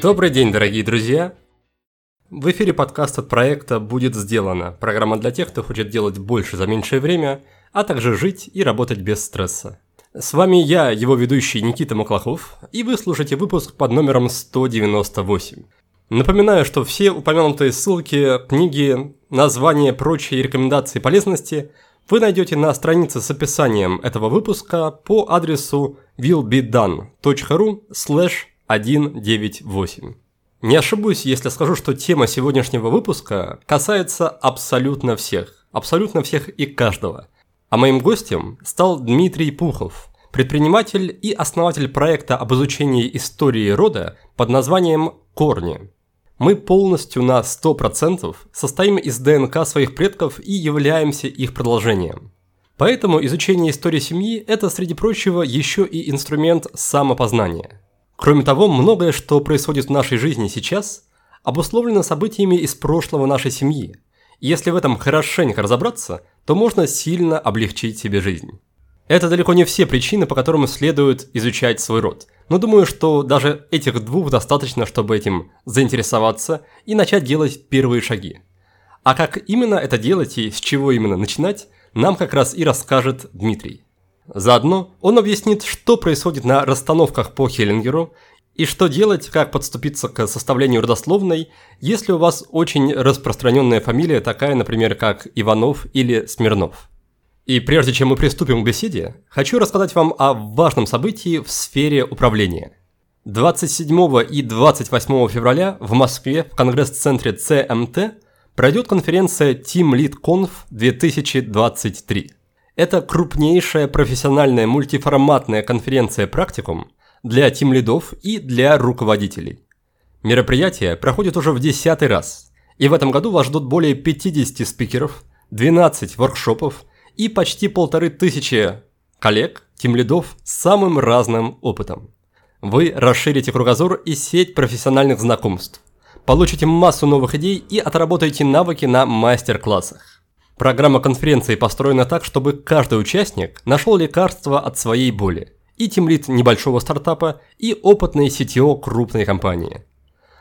Добрый день, дорогие друзья! В эфире подкаст от проекта «Будет сделано» – программа для тех, кто хочет делать больше за меньшее время, а также жить и работать без стресса. С вами я, его ведущий Никита Маклахов, и вы слушаете выпуск под номером 198. Напоминаю, что все упомянутые ссылки, книги, названия, прочие рекомендации полезности вы найдете на странице с описанием этого выпуска по адресу willbedone.ru slash 198. Не ошибусь, если скажу, что тема сегодняшнего выпуска касается абсолютно всех, абсолютно всех и каждого – а моим гостем стал Дмитрий Пухов, предприниматель и основатель проекта об изучении истории рода под названием «Корни». Мы полностью на 100% состоим из ДНК своих предков и являемся их продолжением. Поэтому изучение истории семьи – это, среди прочего, еще и инструмент самопознания. Кроме того, многое, что происходит в нашей жизни сейчас, обусловлено событиями из прошлого нашей семьи. И если в этом хорошенько разобраться – то можно сильно облегчить себе жизнь. Это далеко не все причины, по которым следует изучать свой род. Но думаю, что даже этих двух достаточно, чтобы этим заинтересоваться и начать делать первые шаги. А как именно это делать и с чего именно начинать, нам как раз и расскажет Дмитрий. Заодно он объяснит, что происходит на расстановках по Хеллингеру и что делать, как подступиться к составлению родословной, если у вас очень распространенная фамилия, такая, например, как Иванов или Смирнов. И прежде чем мы приступим к беседе, хочу рассказать вам о важном событии в сфере управления. 27 и 28 февраля в Москве в конгресс-центре ЦМТ пройдет конференция Team Lead Conf 2023. Это крупнейшая профессиональная мультиформатная конференция практикум, для тимлидов и для руководителей. Мероприятие проходит уже в десятый раз, и в этом году вас ждут более 50 спикеров, 12 воркшопов и почти полторы тысячи коллег, тимлидов с самым разным опытом. Вы расширите кругозор и сеть профессиональных знакомств, получите массу новых идей и отработаете навыки на мастер-классах. Программа конференции построена так, чтобы каждый участник нашел лекарство от своей боли – и тимлит небольшого стартапа, и опытный CTO крупной компании.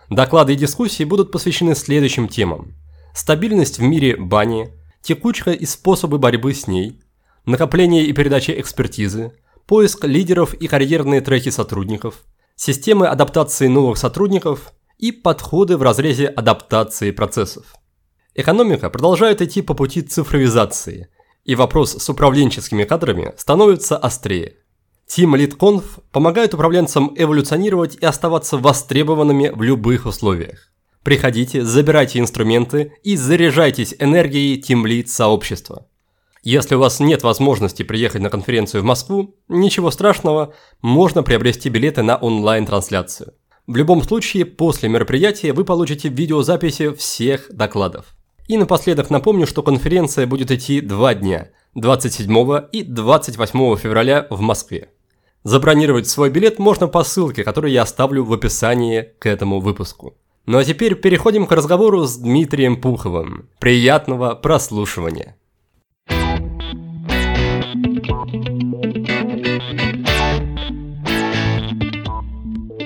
Доклады и дискуссии будут посвящены следующим темам. Стабильность в мире бани, текучка и способы борьбы с ней, накопление и передача экспертизы, поиск лидеров и карьерные треки сотрудников, системы адаптации новых сотрудников и подходы в разрезе адаптации процессов. Экономика продолжает идти по пути цифровизации, и вопрос с управленческими кадрами становится острее – Team LeadConf помогает управленцам эволюционировать и оставаться востребованными в любых условиях. Приходите, забирайте инструменты и заряжайтесь энергией Lead сообщества. Если у вас нет возможности приехать на конференцию в Москву, ничего страшного, можно приобрести билеты на онлайн-трансляцию. В любом случае, после мероприятия вы получите видеозаписи всех докладов. И напоследок напомню, что конференция будет идти два дня – 27 и 28 февраля в Москве. Забронировать свой билет можно по ссылке, которую я оставлю в описании к этому выпуску. Ну а теперь переходим к разговору с Дмитрием Пуховым. Приятного прослушивания.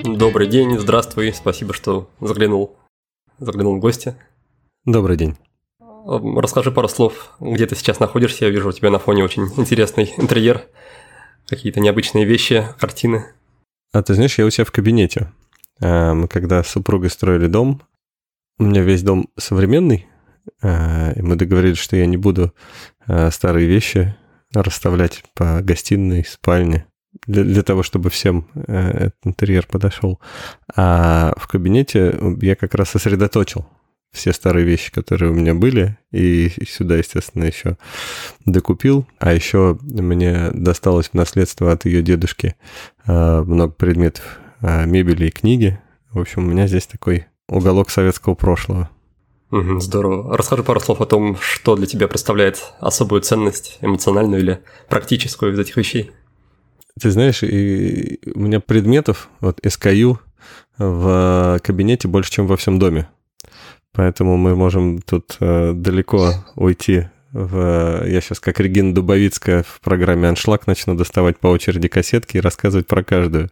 Добрый день, здравствуй, спасибо, что заглянул, заглянул в гости. Добрый день. Расскажи пару слов, где ты сейчас находишься, я вижу у тебя на фоне очень интересный интерьер какие-то необычные вещи, картины. А ты знаешь, я у себя в кабинете. А, мы когда с супругой строили дом, у меня весь дом современный, а, и мы договорились, что я не буду а, старые вещи расставлять по гостиной, спальне, для, для того, чтобы всем этот интерьер подошел. А в кабинете я как раз сосредоточил все старые вещи, которые у меня были, и сюда, естественно, еще докупил. А еще мне досталось в наследство от ее дедушки э, много предметов э, мебели и книги. В общем, у меня здесь такой уголок советского прошлого. здорово. Расскажи пару слов о том, что для тебя представляет особую ценность, эмоциональную или практическую из этих вещей. Ты знаешь, и у меня предметов, вот SKU в кабинете больше, чем во всем доме. Поэтому мы можем тут э, далеко уйти В, я сейчас как Регина Дубовицкая в программе «Аншлаг» начну доставать по очереди кассетки и рассказывать про каждую.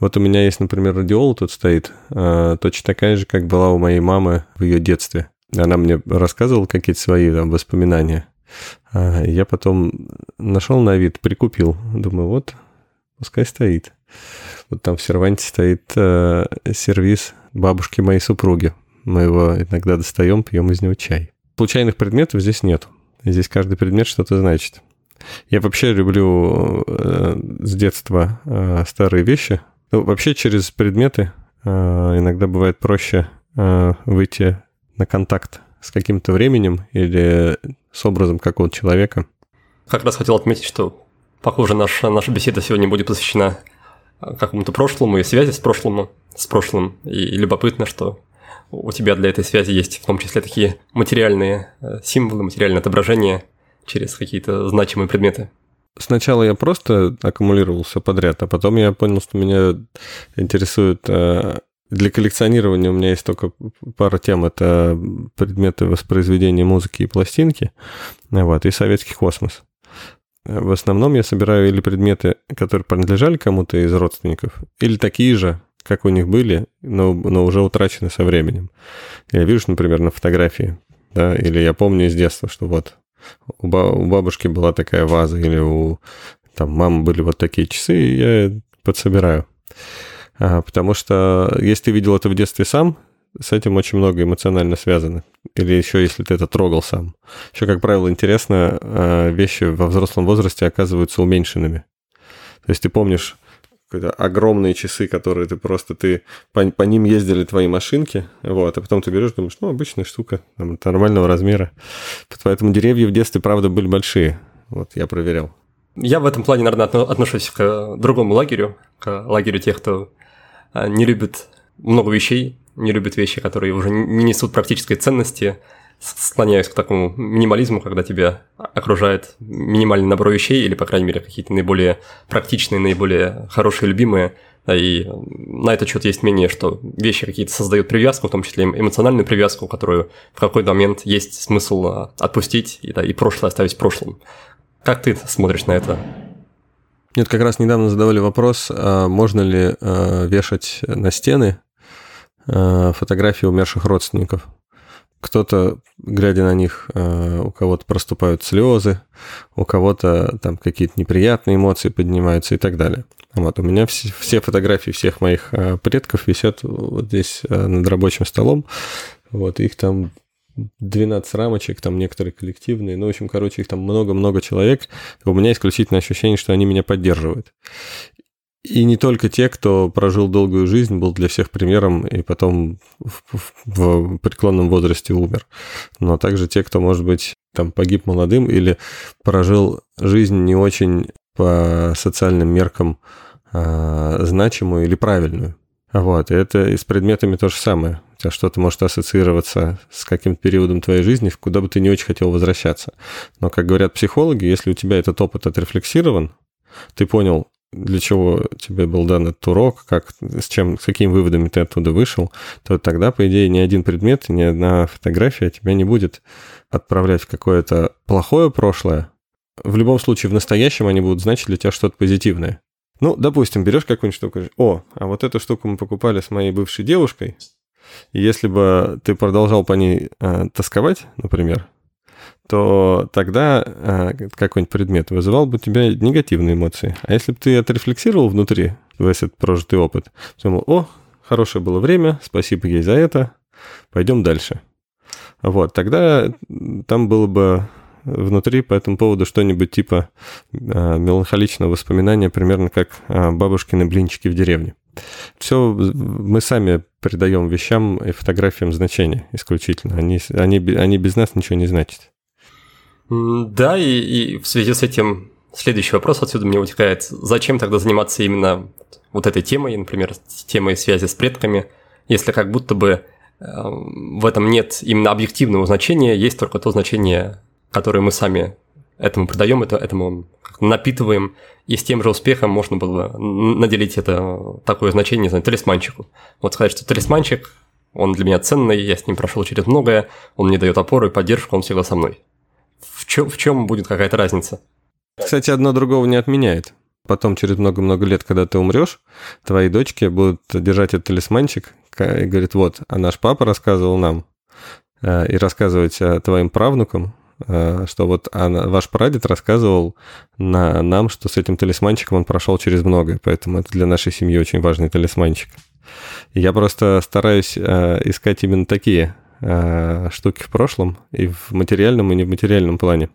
Вот у меня есть, например, радиола тут стоит, э, точно такая же, как была у моей мамы в ее детстве. Она мне рассказывала какие-то свои там воспоминания. А я потом нашел на вид, прикупил. Думаю, вот, пускай стоит. Вот там в серванте стоит э, сервис бабушки моей супруги. Мы его иногда достаем, пьем из него чай. Случайных предметов здесь нет. Здесь каждый предмет что-то значит. Я вообще люблю э, с детства э, старые вещи. Ну, вообще через предметы э, иногда бывает проще э, выйти на контакт с каким-то временем или с образом какого-то человека. Как раз хотел отметить, что, похоже, наша, наша беседа сегодня будет посвящена какому-то прошлому и связи с прошлым, с прошлым. И любопытно, что у тебя для этой связи есть в том числе такие материальные э, символы, материальные отображения через какие-то значимые предметы. Сначала я просто аккумулировал все подряд, а потом я понял, что меня интересует э, для коллекционирования у меня есть только пара тем. Это предметы воспроизведения музыки и пластинки, вот, и советский космос. В основном я собираю или предметы, которые принадлежали кому-то из родственников, или такие же, как у них были, но, но уже утрачены со временем. Я вижу, например, на фотографии, да, или я помню из детства, что вот у, ба- у бабушки была такая ваза, или у там мамы были вот такие часы, и я подсобираю. А, потому что если ты видел это в детстве сам, с этим очень много эмоционально связано. Или еще, если ты это трогал сам. Еще, как правило, интересно, а, вещи во взрослом возрасте оказываются уменьшенными. То есть ты помнишь огромные часы, которые ты просто, ты по, по ним ездили твои машинки, вот, а потом ты берешь, думаешь, ну, обычная штука, там, нормального размера. Поэтому деревья в детстве, правда, были большие. Вот, я проверял. Я в этом плане, наверное, отношусь к другому лагерю, к лагерю тех, кто а, не любит много вещей, не любит вещи, которые уже не несут практической ценности, склоняюсь к такому минимализму, когда тебя окружает минимальный набор вещей, или, по крайней мере, какие-то наиболее практичные, наиболее хорошие, любимые. И на этот счет есть мнение, что вещи какие-то создают привязку, в том числе эмоциональную привязку, которую в какой-то момент есть смысл а, отпустить и, да, и прошлое оставить в прошлом. Как ты смотришь на это? Нет, как раз недавно задавали вопрос, а можно ли а, вешать на стены а, фотографии умерших родственников. Кто-то, глядя на них, у кого-то проступают слезы, у кого-то там какие-то неприятные эмоции поднимаются и так далее. Вот, у меня все, все фотографии всех моих предков висят вот здесь над рабочим столом. Вот, их там 12 рамочек, там некоторые коллективные, ну, в общем, короче, их там много-много человек, у меня исключительное ощущение, что они меня поддерживают. И не только те, кто прожил долгую жизнь, был для всех примером и потом в, в, в преклонном возрасте умер, но также те, кто, может быть, там погиб молодым или прожил жизнь не очень по социальным меркам а, значимую или правильную. Вот, и это и с предметами то же самое. У тебя что-то может ассоциироваться с каким-то периодом твоей жизни, куда бы ты не очень хотел возвращаться. Но, как говорят психологи, если у тебя этот опыт отрефлексирован, ты понял, для чего тебе был дан этот урок, как, с, чем, с какими выводами ты оттуда вышел, то тогда, по идее, ни один предмет, ни одна фотография тебя не будет отправлять в какое-то плохое прошлое. В любом случае, в настоящем они будут значить для тебя что-то позитивное. Ну, допустим, берешь какую-нибудь штуку, о, а вот эту штуку мы покупали с моей бывшей девушкой, и если бы ты продолжал по ней э, тосковать, например, то тогда э, какой-нибудь предмет вызывал бы у тебя негативные эмоции. А если бы ты отрефлексировал внутри весь этот прожитый опыт, думал, о, хорошее было время, спасибо ей за это, пойдем дальше. Вот, тогда там было бы внутри по этому поводу что-нибудь типа э, меланхоличного воспоминания, примерно как э, бабушкины блинчики в деревне. Все мы сами придаем вещам и фотографиям значение исключительно. Они, они, они без нас ничего не значат. Да, и, и в связи с этим следующий вопрос отсюда мне утекает. Зачем тогда заниматься именно вот этой темой, например, темой связи с предками, если как будто бы э, в этом нет именно объективного значения, есть только то значение которые мы сами этому придаем, это, этому напитываем, и с тем же успехом можно было бы наделить это такое значение, не знаю, талисманчику. Вот сказать, что талисманчик, он для меня ценный, я с ним прошел через многое, он мне дает опору и поддержку, он всегда со мной. В чем, в чем будет какая-то разница? Кстати, одно другого не отменяет. Потом, через много-много лет, когда ты умрешь, твои дочки будут держать этот талисманчик и говорит, вот, а наш папа рассказывал нам, э, и рассказывать твоим правнукам, э, что вот она, ваш прадед рассказывал на, нам, что с этим талисманчиком он прошел через многое, поэтому это для нашей семьи очень важный талисманчик. Я просто стараюсь э, искать именно такие штуки в прошлом, и в материальном, и не в материальном плане.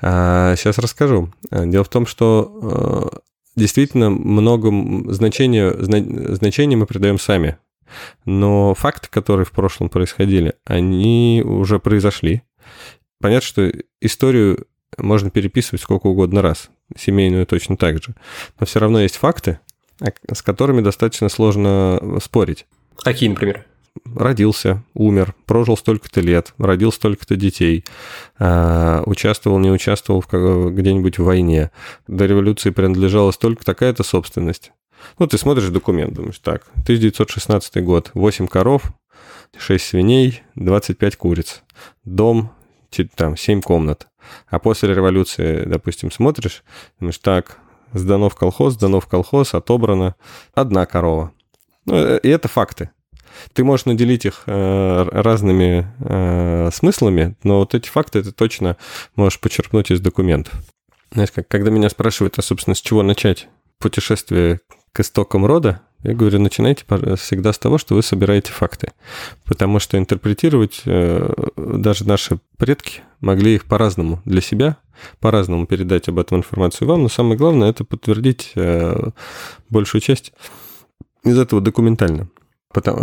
Сейчас расскажу. Дело в том, что действительно много значения, значения мы придаем сами но факты, которые в прошлом происходили, они уже произошли. Понятно, что историю можно переписывать сколько угодно раз, семейную точно так же. Но все равно есть факты, с которыми достаточно сложно спорить. Какие, например? Родился, умер, прожил столько-то лет, родил столько-то детей, а, участвовал, не участвовал где-нибудь в войне, до революции принадлежала столько такая-то собственность. Ну, ты смотришь документ, думаешь, так, 1916 год, 8 коров, 6 свиней, 25 куриц, дом, там, 7 комнат. А после революции, допустим, смотришь, думаешь, так, сдано в колхоз, сдано в колхоз, отобрано одна корова. Ну, э, и это факты. Ты можешь наделить их э, разными э, смыслами, но вот эти факты ты точно можешь почерпнуть из документов. Знаешь, как, когда меня спрашивают, а, собственно, с чего начать путешествие к истокам рода, я говорю, начинайте всегда с того, что вы собираете факты. Потому что интерпретировать э, даже наши предки могли их по-разному для себя, по-разному передать об этом информацию вам, но самое главное это подтвердить большую часть из этого документально,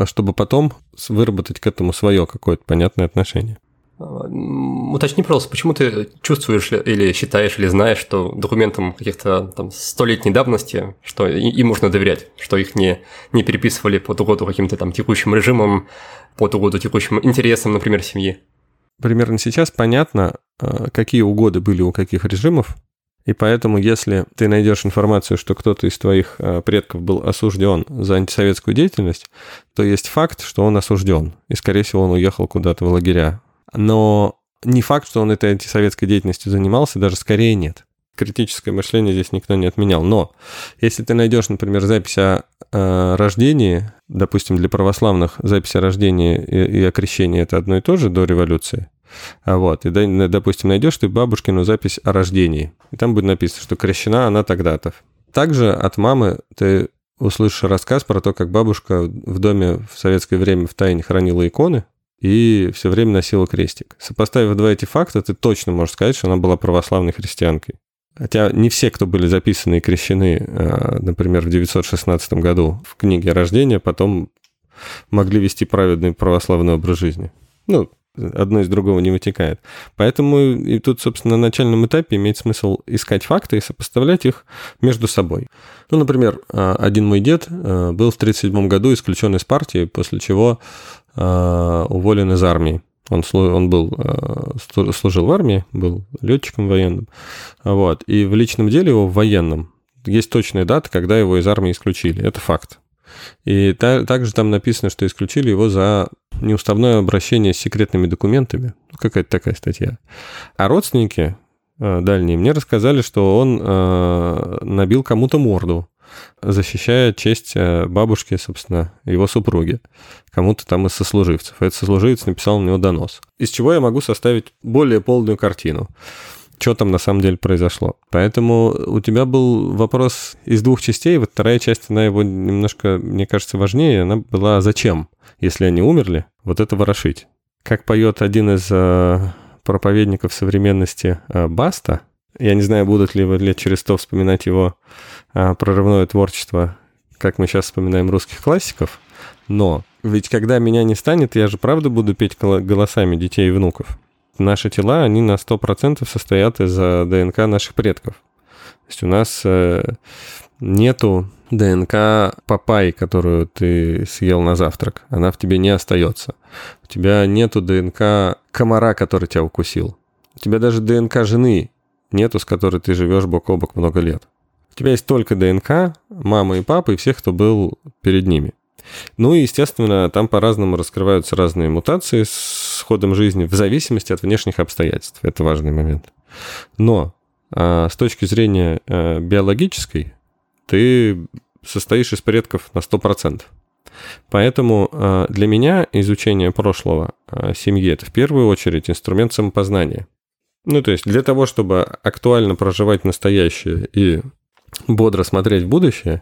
чтобы потом выработать к этому свое какое-то понятное отношение. Уточни, пожалуйста, почему ты чувствуешь или считаешь, или знаешь, что документам каких-то там столетней давности, что им можно доверять, что их не, не переписывали под угоду каким-то там текущим режимом, под угоду текущим интересам, например, семьи? Примерно сейчас понятно, э, какие угоды были у каких режимов, и поэтому, если ты найдешь информацию, что кто-то из твоих э, предков был осужден за антисоветскую деятельность, то есть факт, что он осужден. И, скорее всего, он уехал куда-то в лагеря но не факт, что он этой антисоветской деятельностью занимался, даже скорее нет. Критическое мышление здесь никто не отменял. Но если ты найдешь, например, запись о э, рождении, допустим, для православных запись о рождении и, и о крещении это одно и то же до революции, вот, и, допустим, найдешь ты бабушкину запись о рождении, и там будет написано, что крещена она тогда-то. Также от мамы ты услышишь рассказ про то, как бабушка в доме в советское время в тайне хранила иконы, и все время носила крестик. Сопоставив два эти факта, ты точно можешь сказать, что она была православной христианкой. Хотя не все, кто были записаны и крещены, а, например, в 916 году в книге рождения, потом могли вести праведный православный образ жизни. Ну, одно из другого не вытекает. Поэтому и тут, собственно, на начальном этапе имеет смысл искать факты и сопоставлять их между собой. Ну, например, а, один мой дед а, был в 1937 году исключен из партии, после чего Э, уволен из армии. Он, он был, служил в армии, был летчиком военным. Вот. И в личном деле его в военном есть точная дата, когда его из армии исключили. Это факт. И та, также там написано, что исключили его за неуставное обращение с секретными документами. Ну, какая-то такая статья. А родственники э, дальние мне рассказали, что он э, набил кому-то морду защищая честь э, бабушки, собственно, его супруги, кому-то там из сослуживцев. Этот сослуживец написал на него донос. Из чего я могу составить более полную картину что там на самом деле произошло. Поэтому у тебя был вопрос из двух частей. Вот вторая часть, она его немножко, мне кажется, важнее. Она была «Зачем, если они умерли, вот это ворошить?» Как поет один из э, проповедников современности э, Баста, я не знаю, будут ли вы лет через сто вспоминать его а, прорывное творчество, как мы сейчас вспоминаем русских классиков, но ведь когда меня не станет, я же правда буду петь голосами детей и внуков. Наши тела, они на 100% состоят из э, ДНК наших предков. То есть у нас э, нету ДНК папай, которую ты съел на завтрак. Она в тебе не остается. У тебя нету ДНК комара, который тебя укусил. У тебя даже ДНК жены нету, с которой ты живешь бок о бок много лет. У тебя есть только ДНК, мама и папа и всех, кто был перед ними. Ну и, естественно, там по-разному раскрываются разные мутации с ходом жизни в зависимости от внешних обстоятельств. Это важный момент. Но а, с точки зрения а, биологической, ты состоишь из предков на 100%. Поэтому а, для меня изучение прошлого а, семьи – это в первую очередь инструмент самопознания. Ну, то есть для того, чтобы актуально проживать настоящее и бодро смотреть в будущее,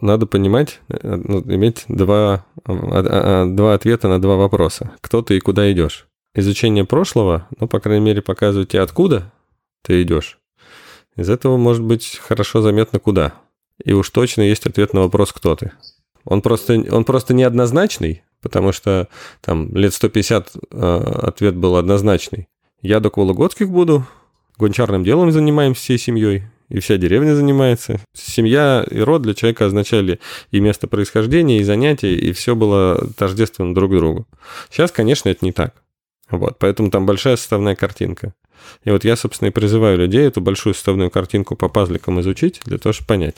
надо понимать, э, ну, иметь два, а, два ответа на два вопроса. Кто ты и куда идешь? Изучение прошлого, ну, по крайней мере, показывает тебе, откуда ты идешь. Из этого может быть хорошо заметно, куда. И уж точно есть ответ на вопрос, кто ты. Он просто, он просто неоднозначный, потому что там лет 150 э, ответ был однозначный. Я до Вологодских буду, гончарным делом занимаемся всей семьей, и вся деревня занимается. Семья и род для человека означали и место происхождения, и занятия, и все было тождественно друг другу. Сейчас, конечно, это не так. Вот, поэтому там большая составная картинка. И вот я, собственно, и призываю людей эту большую составную картинку по пазликам изучить, для того, чтобы понять.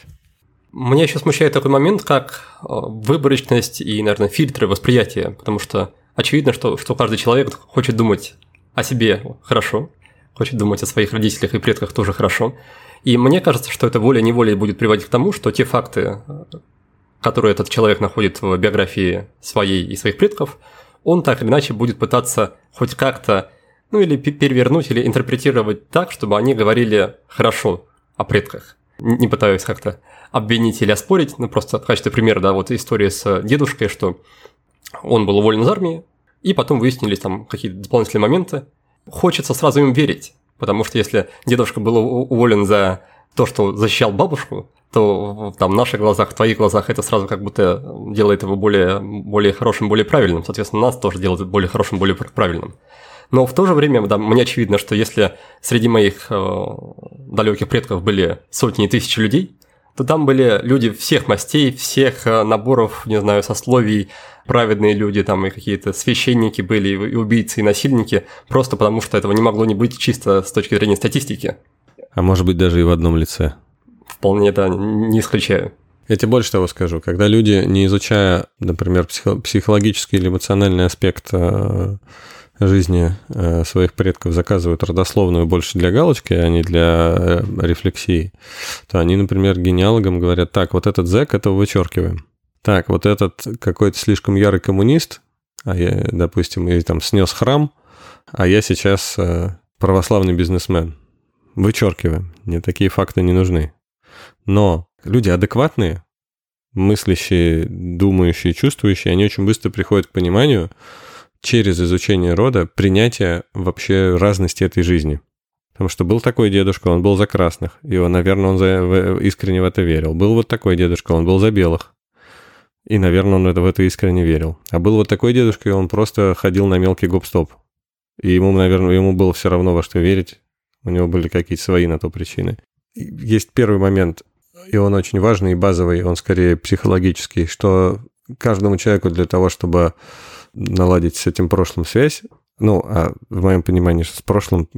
Меня еще смущает такой момент, как э, выборочность и, наверное, фильтры восприятия, потому что очевидно, что, что каждый человек хочет думать о себе хорошо, хочет думать о своих родителях и предках тоже хорошо. И мне кажется, что это волей-неволей будет приводить к тому, что те факты, которые этот человек находит в биографии своей и своих предков, он так или иначе будет пытаться хоть как-то, ну или перевернуть, или интерпретировать так, чтобы они говорили хорошо о предках. Не пытаюсь как-то обвинить или оспорить, ну просто в качестве примера, да, вот история с дедушкой, что он был уволен из армии, и потом выяснились там какие-то дополнительные моменты. Хочется сразу им верить, потому что если дедушка был уволен за то, что защищал бабушку, то там в наших глазах, в твоих глазах это сразу как будто делает его более, более хорошим, более правильным. Соответственно, нас тоже делает более хорошим, более правильным. Но в то же время, да, мне очевидно, что если среди моих э, далеких предков были сотни и тысячи людей, то там были люди всех мастей, всех э, наборов, не знаю, сословий, праведные люди, там и какие-то священники были, и убийцы, и насильники, просто потому что этого не могло не быть чисто с точки зрения статистики. А может быть даже и в одном лице. Вполне это не исключаю. Я тебе больше того скажу. Когда люди, не изучая, например, психологический или эмоциональный аспект э, жизни э, своих предков заказывают родословную больше для галочки, а не для э, рефлексии, то они, например, генеалогам говорят, так, вот этот зэк, этого вычеркиваем. Так, вот этот какой-то слишком ярый коммунист, а я, допустим, и там снес храм, а я сейчас э, православный бизнесмен. Вычеркиваем. Мне такие факты не нужны. Но люди адекватные, мыслящие, думающие, чувствующие, они очень быстро приходят к пониманию, через изучение рода принятие вообще разности этой жизни. Потому что был такой дедушка, он был за красных, и он, наверное, он за, искренне в это верил. Был вот такой дедушка, он был за белых. И, наверное, он это, в это искренне верил. А был вот такой дедушка, и он просто ходил на мелкий гоп-стоп. И ему, наверное, ему было все равно во что верить. У него были какие-то свои на то причины. Есть первый момент, и он очень важный и базовый, он скорее психологический, что каждому человеку для того, чтобы наладить с этим прошлым связь. Ну, а в моем понимании с прошлым,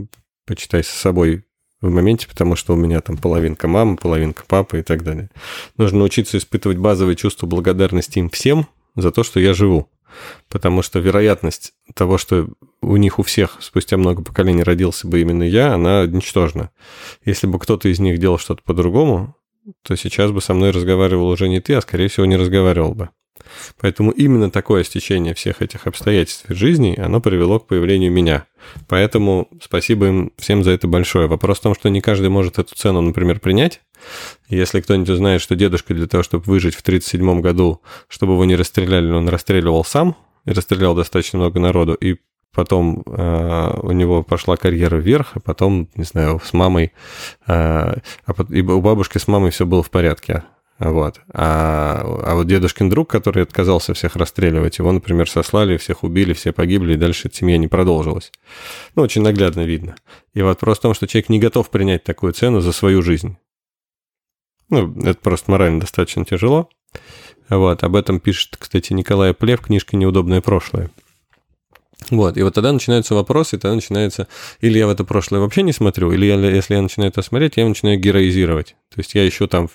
почитай, с собой в моменте, потому что у меня там половинка мамы, половинка папы и так далее. Нужно научиться испытывать базовые чувства благодарности им всем за то, что я живу. Потому что вероятность того, что у них у всех спустя много поколений родился бы именно я, она ничтожна. Если бы кто-то из них делал что-то по-другому, то сейчас бы со мной разговаривал уже не ты, а скорее всего не разговаривал бы. Поэтому именно такое стечение всех этих обстоятельств жизни, оно привело к появлению меня. Поэтому спасибо им всем за это большое. Вопрос в том, что не каждый может эту цену, например, принять. Если кто-нибудь узнает, что дедушка для того, чтобы выжить в 1937 году, чтобы его не расстреляли, он расстреливал сам, и расстрелял достаточно много народу, и потом э, у него пошла карьера вверх, а потом, не знаю, с мамой, э, а, и у бабушки с мамой все было в порядке. Вот. А, а вот дедушкин друг, который отказался всех расстреливать, его, например, сослали, всех убили, все погибли, и дальше семья не продолжилась. Ну, очень наглядно видно. И вопрос в том, что человек не готов принять такую цену за свою жизнь. Ну, это просто морально достаточно тяжело. Вот, об этом пишет, кстати, Николай Плев, книжка «Неудобное прошлое». Вот, и вот тогда начинаются вопросы, тогда начинается, или я в это прошлое вообще не смотрю, или я, если я начинаю это смотреть, я начинаю героизировать. То есть я ищу там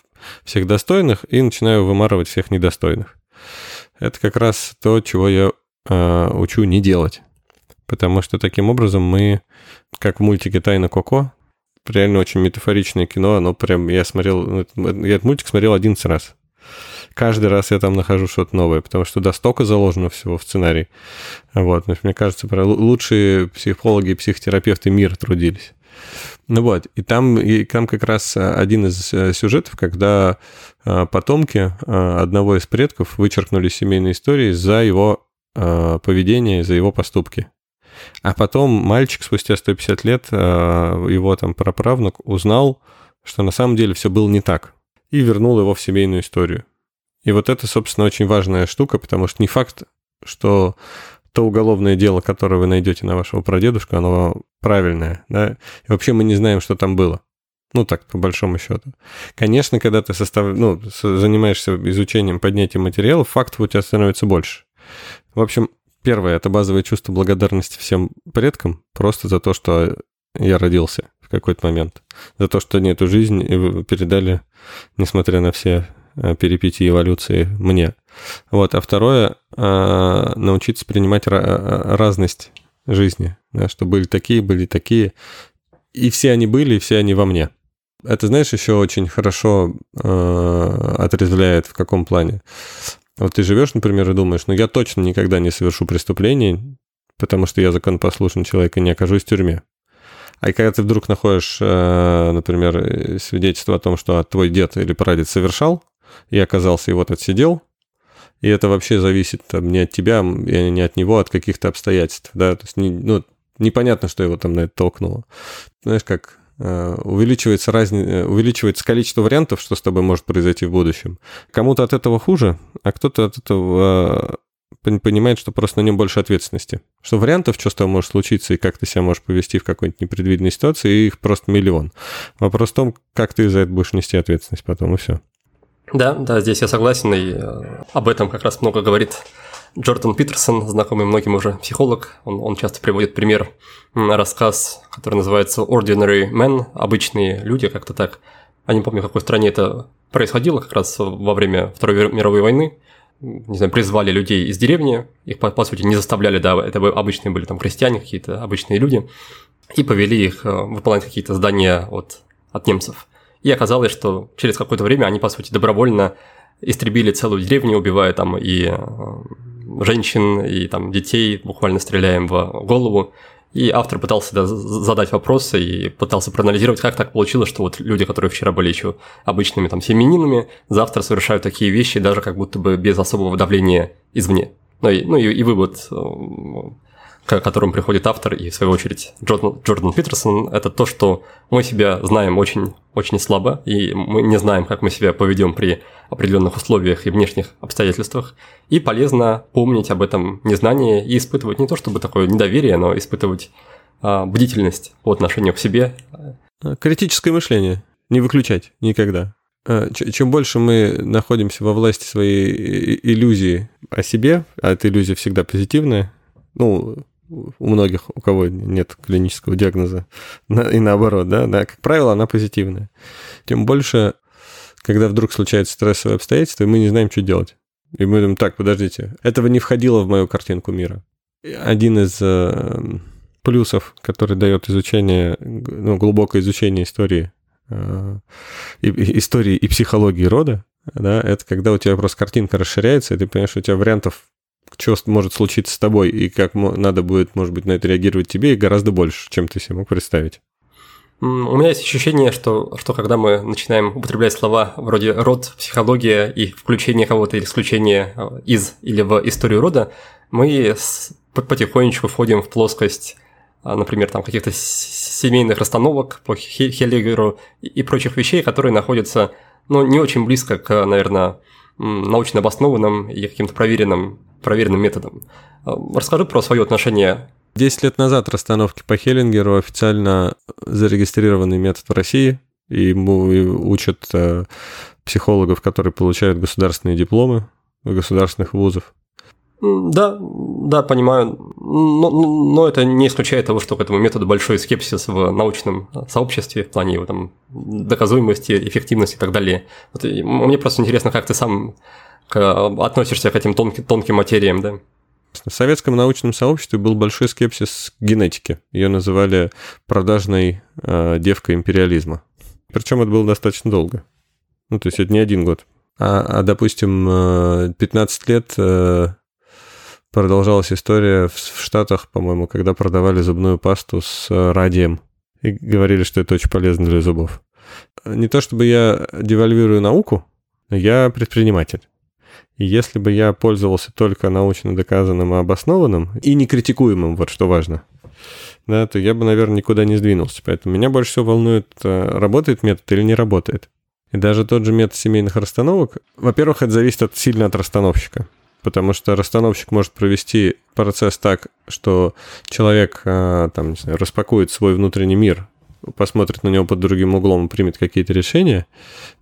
всех достойных и начинаю вымарывать всех недостойных. это как раз то, чего я э, учу не делать. Потому что таким образом мы, как в мультике «Тайна Коко», реально очень метафоричное кино, оно прям, я смотрел, ну, я этот мультик смотрел 11 раз. Каждый раз я там нахожу что-то новое, потому что туда столько заложено всего в сценарий. Вот, мне кажется, лучшие психологи и психотерапевты мира трудились. Ну вот, и там, и там как раз один из э, сюжетов, когда э, потомки э, одного из предков вычеркнули семейные истории за его поведение, за его поступки. А потом мальчик спустя 150 лет, его там праправнук, узнал, что на самом деле все было не так, и вернул его в семейную историю. И вот это, собственно, очень важная штука, потому что не факт, что то уголовное дело, которое вы найдете на вашего прадедушку, оно правильное, да, и вообще мы не знаем, что там было. Ну, так, по большому счету. Конечно, когда ты состав... ну, занимаешься изучением, поднятием материалов, фактов у тебя становится больше. В общем, первое – это базовое чувство благодарности всем предкам просто за то, что я родился в какой-то момент. За то, что они эту жизнь передали, несмотря на все э, перипетии эволюции, мне. Вот. А второе э, – научиться принимать разность жизни, да, что были такие, были такие, и все они были, и все они во мне. Это, знаешь, еще очень хорошо э, отрезвляет в каком плане. Вот ты живешь, например, и думаешь, ну я точно никогда не совершу преступление, потому что я законопослушный человек и не окажусь в тюрьме. А когда ты вдруг находишь, э, например, свидетельство о том, что твой дед или прадед совершал, и оказался и вот отсидел, и это вообще зависит там, не от тебя, не от него, а от каких-то обстоятельств, да, то есть, не, ну, непонятно, что его там на это толкнуло. Знаешь, как э, увеличивается, разни... Э, увеличивается количество вариантов, что с тобой может произойти в будущем. Кому-то от этого хуже, а кто-то от этого э, понимает, что просто на нем больше ответственности. Что вариантов, что с тобой может случиться и как ты себя можешь повести в какой-нибудь непредвиденной ситуации, их просто миллион. Вопрос в том, как ты за это будешь нести ответственность потом, и все. Да, да, здесь я согласен, и э, об этом как раз много говорит Джордан Питерсон, знакомый многим уже психолог. Он, он часто приводит пример, рассказ, который называется Ordinary Men, обычные люди, как-то так. Я не помню, в какой стране это происходило, как раз во время Второй мировой войны. Не знаю, призвали людей из деревни, их, по, по сути, не заставляли, да, это обычные были там крестьяне, какие-то обычные люди, и повели их э, выполнять какие-то здания от, от немцев. И оказалось, что через какое-то время они, по сути, добровольно истребили целую деревню, убивая там и э, женщин, и там детей, буквально стреляем в голову. И автор пытался да, задать вопросы и пытался проанализировать, как так получилось, что вот люди, которые вчера были еще обычными там семенинами, завтра совершают такие вещи, даже как будто бы без особого давления извне. Ну и, ну и, и вывод э, к которому приходит автор и, в свою очередь, Джордан, Джордан Питерсон, это то, что мы себя знаем очень, очень слабо, и мы не знаем, как мы себя поведем при определенных условиях и внешних обстоятельствах. И полезно помнить об этом незнании и испытывать не то чтобы такое недоверие, но испытывать а, бдительность по отношению к себе. Критическое мышление не выключать никогда. А, чем больше мы находимся во власти своей иллюзии о себе, а эта иллюзия всегда позитивная, ну, у многих, у кого нет клинического диагноза, и наоборот, да, да, как правило, она позитивная. Тем больше, когда вдруг случается стрессовое обстоятельство, и мы не знаем, что делать. И мы думаем, так, подождите, этого не входило в мою картинку мира. Один из э, плюсов, который дает изучение, ну, глубокое изучение истории, э, и, истории и психологии рода, да, это когда у тебя просто картинка расширяется, и ты понимаешь, что у тебя вариантов что может случиться с тобой и как надо будет, может быть, на это реагировать тебе, и гораздо больше, чем ты себе мог представить. У меня есть ощущение, что, что когда мы начинаем употреблять слова вроде род, психология и включение кого-то или исключение э, из или в историю рода, мы потихонечку входим в плоскость, а, например, там каких-то семейных расстановок по Хеллигеру и прочих вещей, которые находятся ну, не очень близко к, наверное, научно обоснованным и каким-то проверенным проверенным методом. А, расскажи про свое отношение. Десять лет назад расстановки по Хеллингеру официально зарегистрированный метод в России, и ему учат э, психологов, которые получают государственные дипломы государственных вузов. Да, да, понимаю. Но, но это не исключает того, что к этому методу большой скепсис в научном сообществе в плане его там доказуемости, эффективности и так далее. Вот, мне просто интересно, как ты сам относишься к этим тонким, тонким материям, да? В советском научном сообществе был большой скепсис к генетике. Ее называли продажной э, девкой империализма. Причем это было достаточно долго. Ну, то есть это не один год. А, а допустим, 15 э, лет э, продолжалась история в Штатах, по-моему, когда продавали зубную пасту с э, радием. И говорили, что это очень полезно для зубов. Не то чтобы я девальвирую науку, но я предприниматель. И если бы я пользовался только научно доказанным и обоснованным, и не критикуемым, вот что важно, да, то я бы, наверное, никуда не сдвинулся. Поэтому меня больше всего волнует, э, работает метод или не работает. И даже тот же метод семейных расстановок, во-первых, это зависит от, сильно от расстановщика. Потому что расстановщик может провести процесс так, что человек э, там, не знаю, распакует свой внутренний мир посмотрит на него под другим углом и примет какие-то решения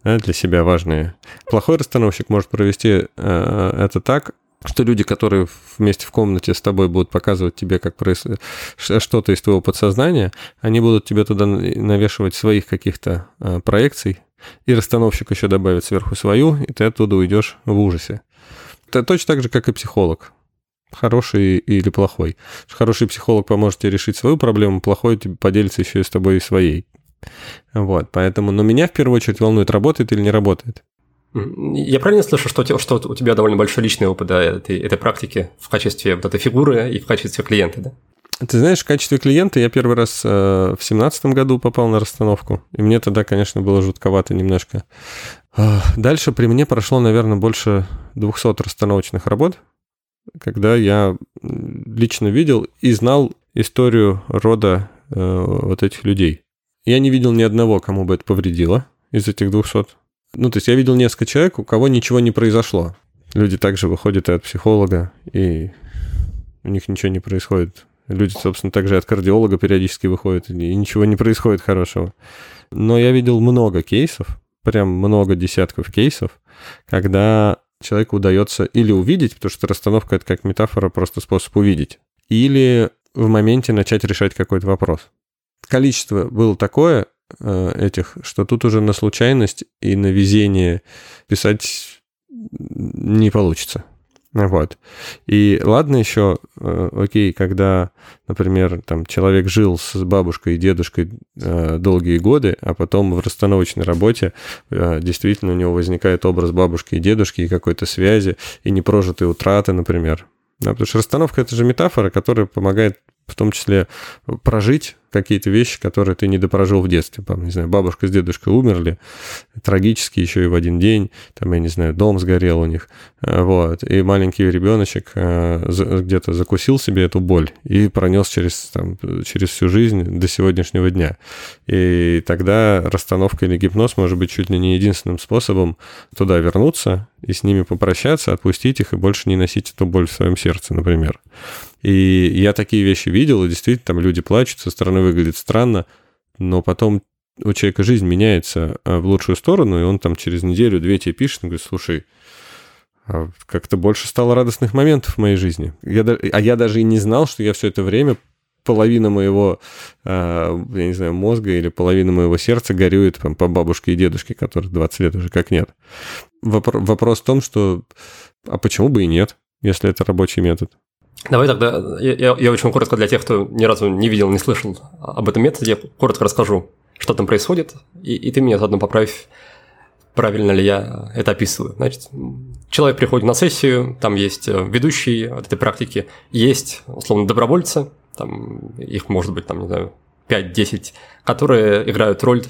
да, для себя важные. Плохой расстановщик может провести э, это так, что люди, которые вместе в комнате с тобой будут показывать тебе, как происходит что-то из твоего подсознания, они будут тебе туда навешивать своих каких-то э, проекций, и расстановщик еще добавит сверху свою, и ты оттуда уйдешь в ужасе. Это точно так же, как и психолог хороший или плохой. Хороший психолог поможет тебе решить свою проблему, плохой поделится еще и с тобой и своей. Вот, поэтому, но меня в первую очередь волнует, работает или не работает. Я правильно слышу, что, что у тебя довольно большой личный опыт да, этой, этой практики в качестве вот этой фигуры и в качестве клиента, да? Ты знаешь, в качестве клиента я первый раз э, в семнадцатом году попал на расстановку, и мне тогда, конечно, было жутковато немножко. Дальше при мне прошло, наверное, больше 200 расстановочных работ, когда я лично видел и знал историю рода э, вот этих людей. Я не видел ни одного, кому бы это повредило из этих 200. Ну, то есть я видел несколько человек, у кого ничего не произошло. Люди также выходят и от психолога, и у них ничего не происходит. Люди, собственно, также от кардиолога периодически выходят, и ничего не происходит хорошего. Но я видел много кейсов, прям много десятков кейсов, когда человеку удается или увидеть, потому что расстановка — это как метафора, просто способ увидеть, или в моменте начать решать какой-то вопрос. Количество было такое э, этих, что тут уже на случайность и на везение писать не получится. Вот. И ладно еще, э, окей, когда, например, там человек жил с бабушкой и дедушкой э, долгие годы, а потом в расстановочной работе э, действительно у него возникает образ бабушки и дедушки и какой-то связи, и непрожитые утраты, например. Да, потому что расстановка это же метафора, которая помогает в том числе прожить какие-то вещи, которые ты не допрожил в детстве. Там, не знаю, бабушка с дедушкой умерли, трагически еще и в один день, там, я не знаю, дом сгорел у них, э, вот, и маленький ребеночек э, где-то закусил себе эту боль и пронес через, там, через всю жизнь до сегодняшнего дня. И тогда расстановка или гипноз может быть чуть ли не единственным способом туда вернуться и с ними попрощаться, отпустить их и больше не носить эту боль в своем сердце, например. И я такие вещи видел, и действительно там люди плачут, со стороны выглядит странно, но потом у человека жизнь меняется а, в лучшую сторону, и он там через неделю-две тебе пишет, и говорит, слушай, а как-то больше стало радостных моментов в моей жизни. Я, а я даже и не знал, что я все это время половина моего, а, я не знаю, мозга или половина моего сердца горюет по бабушке и дедушке, которых 20 лет уже как нет. Вопро- вопрос в том, что а почему бы и нет, если это рабочий метод? Давай тогда, я, я очень коротко для тех, кто ни разу не видел, не слышал об этом методе, я коротко расскажу, что там происходит, и, и ты меня заодно поправь, правильно ли я это описываю. Значит, человек приходит на сессию, там есть э, ведущий от этой практики, есть, условно, добровольцы, там их может быть, там, не знаю, 5-10, которые играют роль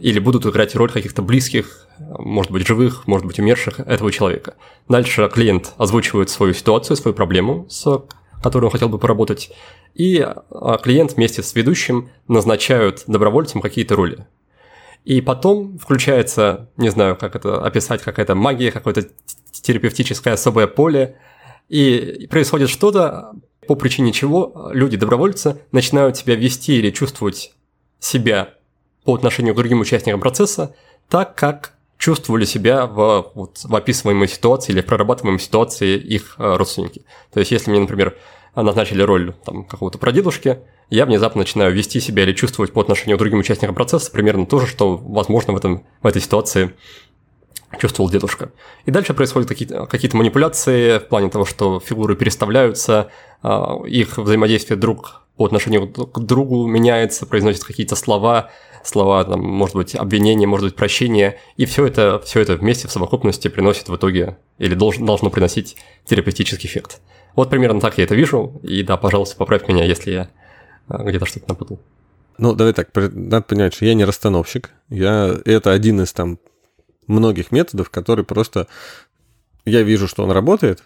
или будут играть роль каких-то близких, может быть, живых, может быть, умерших этого человека. Дальше клиент озвучивает свою ситуацию, свою проблему, с которой он хотел бы поработать, и а, клиент вместе с ведущим назначают добровольцам какие-то роли. И потом включается, не знаю, как это описать, какая-то магия, какое-то терапевтическое особое поле, и происходит что-то, по причине чего люди-добровольцы начинают себя вести или чувствовать себя по отношению к другим участникам процесса, так как чувствовали себя в, вот, в описываемой ситуации или в прорабатываемой ситуации их э, родственники. То есть, если мне, например, назначили роль какого-то прадедушки, я внезапно начинаю вести себя или чувствовать по отношению к другим участникам процесса примерно то же, что возможно в, этом, в этой ситуации чувствовал дедушка. И дальше происходят какие-то какие манипуляции в плане того, что фигуры переставляются, а, их взаимодействие друг по отношению к другу меняется, произносят какие-то слова, слова, там, может быть, обвинение, может быть, прощение, и все это, все это вместе в совокупности приносит в итоге, или должен, должно приносить терапевтический эффект. Вот примерно так я это вижу, и да, пожалуйста, поправь меня, если я а, где-то что-то напутал. Ну, давай так, надо понять, что я не расстановщик, я, это один из там многих методов, который просто я вижу, что он работает,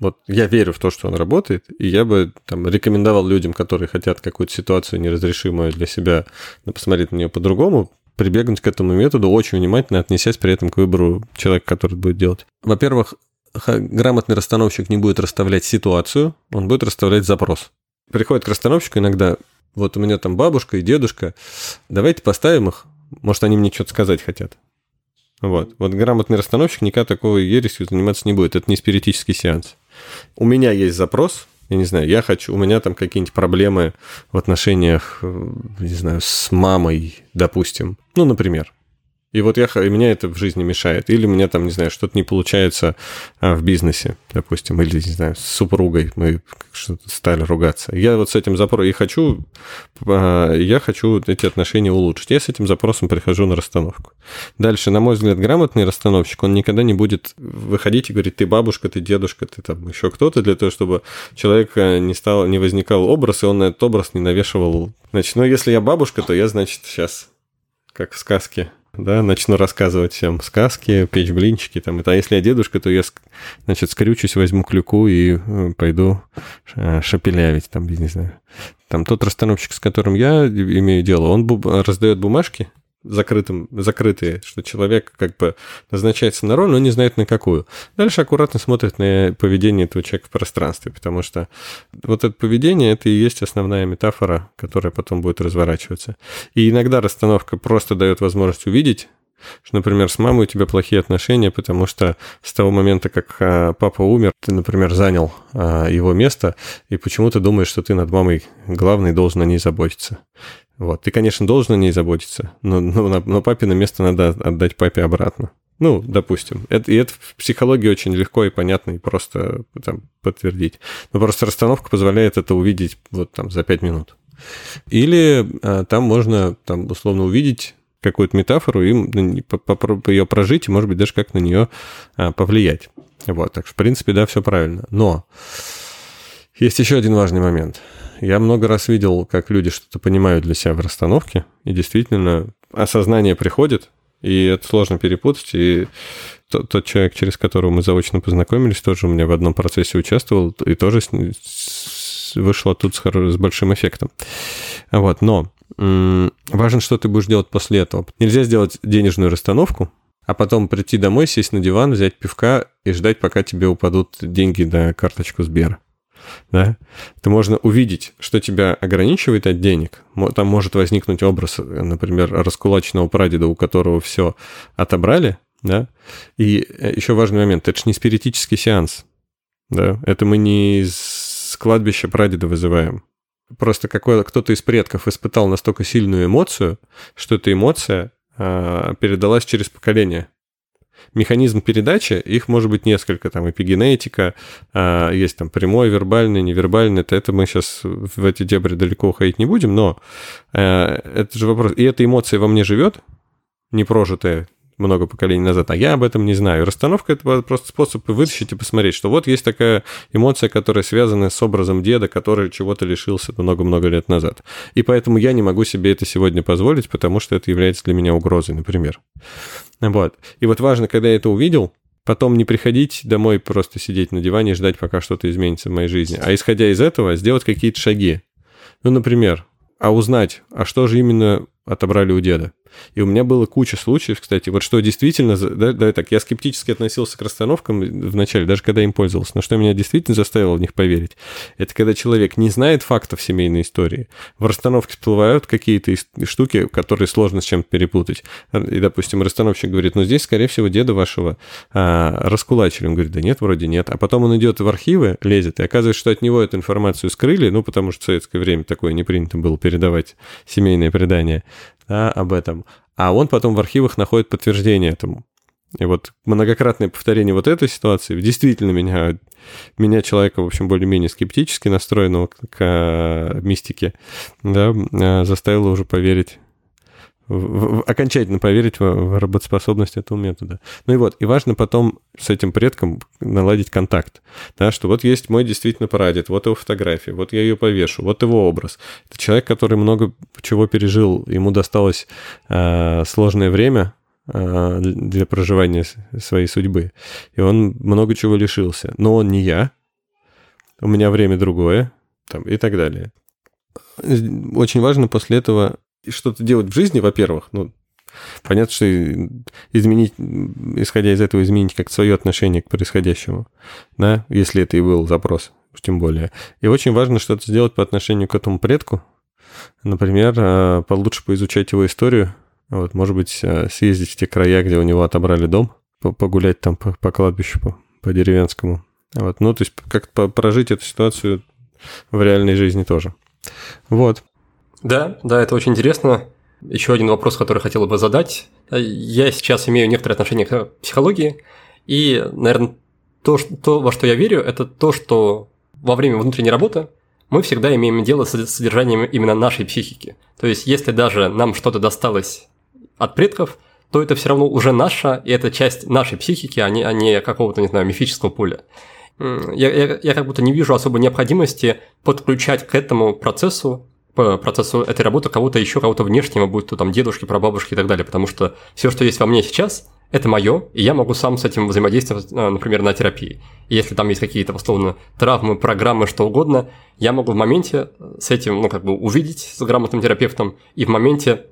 вот я верю в то, что он работает, и я бы там рекомендовал людям, которые хотят какую-то ситуацию неразрешимую для себя, ну, посмотреть на нее по-другому, прибегнуть к этому методу, очень внимательно отнесясь при этом к выбору человека, который будет делать. Во-первых, грамотный расстановщик не будет расставлять ситуацию, он будет расставлять запрос. Приходит к расстановщику иногда, вот у меня там бабушка и дедушка, давайте поставим их, может, они мне что-то сказать хотят. Вот. Вот грамотный расстановщик никогда такого ересью заниматься не будет. Это не спиритический сеанс. У меня есть запрос, я не знаю, я хочу, у меня там какие-нибудь проблемы в отношениях, э, не знаю, с мамой, допустим. Ну, например. И вот я, и меня это в жизни мешает. Или у меня там, не знаю, что-то не получается а, в бизнесе, допустим, или, не знаю, с супругой мы что-то стали ругаться. Я вот с этим запросом, и хочу, а, я хочу эти отношения улучшить. Я с этим запросом прихожу на расстановку. Дальше, на мой взгляд, грамотный расстановщик, он никогда не будет выходить и говорить, ты бабушка, ты дедушка, ты там еще кто-то, для того, чтобы человек не стал, не возникал образ, и он на этот образ не навешивал. Значит, ну, если я бабушка, то я, значит, сейчас, как в сказке, да, начну рассказывать всем сказки, печь блинчики, там, это, а если я дедушка, то я, значит, скрючусь, возьму клюку и э, пойду э, шапелявить, там, не знаю. Там тот расстановщик, с которым я имею дело, он раздает бумажки, закрытым, закрытые, что человек как бы назначается на роль, но не знает на какую. Дальше аккуратно смотрит на поведение этого человека в пространстве, потому что вот это поведение, это и есть основная метафора, которая потом будет разворачиваться. И иногда расстановка просто дает возможность увидеть что, например, с мамой у тебя плохие отношения, потому что с того момента, как а, папа умер, ты, например, занял а, его место, и почему ты думаешь, что ты над мамой главный должен о ней заботиться. Вот. Ты, конечно, должен о ней заботиться, но, но, но папино место надо отдать папе обратно. Ну, допустим. Это, и это в психологии очень легко и понятно, и просто там, подтвердить. Но просто расстановка позволяет это увидеть вот там за пять минут. Или а, там можно там условно увидеть какую-то метафору и попробовать ее прожить, и, может быть, даже как на нее а, повлиять. Вот, так что, в принципе, да, все правильно. Но есть еще один важный момент – я много раз видел, как люди что-то понимают для себя в расстановке, и действительно осознание приходит, и это сложно перепутать, и тот, тот человек, через которого мы заочно познакомились, тоже у меня в одном процессе участвовал, и тоже с, с, вышел оттуда с, с большим эффектом. Вот, но м- важно, что ты будешь делать после этого. Нельзя сделать денежную расстановку, а потом прийти домой, сесть на диван, взять пивка и ждать, пока тебе упадут деньги на карточку Сбера да, то можно увидеть, что тебя ограничивает от денег. Там может возникнуть образ, например, раскулаченного прадеда, у которого все отобрали, да. И э, еще важный момент, это же не спиритический сеанс, да, это мы не из кладбища прадеда вызываем. Просто какой, кто-то из предков испытал настолько сильную эмоцию, что эта эмоция э, передалась через поколение механизм передачи, их может быть несколько, там эпигенетика, а, есть там прямой, вербальный, невербальный, это, это мы сейчас в эти дебри далеко уходить не будем, но э, это же вопрос, и эта эмоция во мне живет, непрожитая, много поколений назад, а я об этом не знаю. Расстановка – это просто способ вытащить и посмотреть, что вот есть такая эмоция, которая связана с образом деда, который чего-то лишился много-много лет назад. И поэтому я не могу себе это сегодня позволить, потому что это является для меня угрозой, например. Вот. И вот важно, когда я это увидел, потом не приходить домой, просто сидеть на диване и ждать, пока что-то изменится в моей жизни, а исходя из этого сделать какие-то шаги. Ну, например, а узнать, а что же именно отобрали у деда. И у меня было куча случаев, кстати, вот что действительно, да, да, так, я скептически относился к расстановкам вначале, даже когда им пользовался, но что меня действительно заставило в них поверить, это когда человек не знает фактов семейной истории, в расстановке всплывают какие-то штуки, которые сложно с чем-то перепутать. И, допустим, расстановщик говорит, ну, здесь, скорее всего, деда вашего а, раскулачили. Он говорит, да нет, вроде нет. А потом он идет в архивы, лезет, и оказывается, что от него эту информацию скрыли, ну, потому что в советское время такое не принято было передавать семейные предания да, об этом. А он потом в архивах находит подтверждение этому. И вот многократное повторение вот этой ситуации действительно меня, меня человека, в общем, более-менее скептически настроенного к, к мистике, да, заставило уже поверить в, в, окончательно поверить в, в работоспособность этого метода. Ну и вот, и важно потом с этим предком наладить контакт, да, что вот есть мой действительно прадед, вот его фотография, вот я ее повешу, вот его образ. Это человек, который много чего пережил, ему досталось э, сложное время, э, для проживания своей судьбы. И он много чего лишился. Но он не я, у меня время другое, там, и так далее. Очень важно после этого что-то делать в жизни, во-первых, ну, понятно, что изменить, исходя из этого, изменить как свое отношение к происходящему, да, если это и был запрос, тем более. И очень важно что-то сделать по отношению к этому предку, например, э, получше поизучать его историю, вот, может быть, э, съездить в те края, где у него отобрали дом, погулять там по, по кладбищу, по, по деревенскому. Вот, ну, то есть как-то прожить эту ситуацию в реальной жизни тоже. Вот. Да, да, это очень интересно. Еще один вопрос, который хотел бы задать. Я сейчас имею некоторое отношение к психологии, и, наверное, то, то, во что я верю, это то, что во время внутренней работы мы всегда имеем дело с содержанием именно нашей психики. То есть, если даже нам что-то досталось от предков, то это все равно уже наша, и это часть нашей психики, а не, а не какого-то, не знаю, мифического поля. Я, я, я как будто не вижу особой необходимости подключать к этому процессу по процессу этой работы кого-то еще, кого-то внешнего, будь то там дедушки, прабабушки и так далее, потому что все, что есть во мне сейчас, это мое, и я могу сам с этим взаимодействовать, э, например, на терапии. И если там есть какие-то, условно, травмы, программы, что угодно, я могу в моменте с этим, ну, как бы увидеть с грамотным терапевтом, и в моменте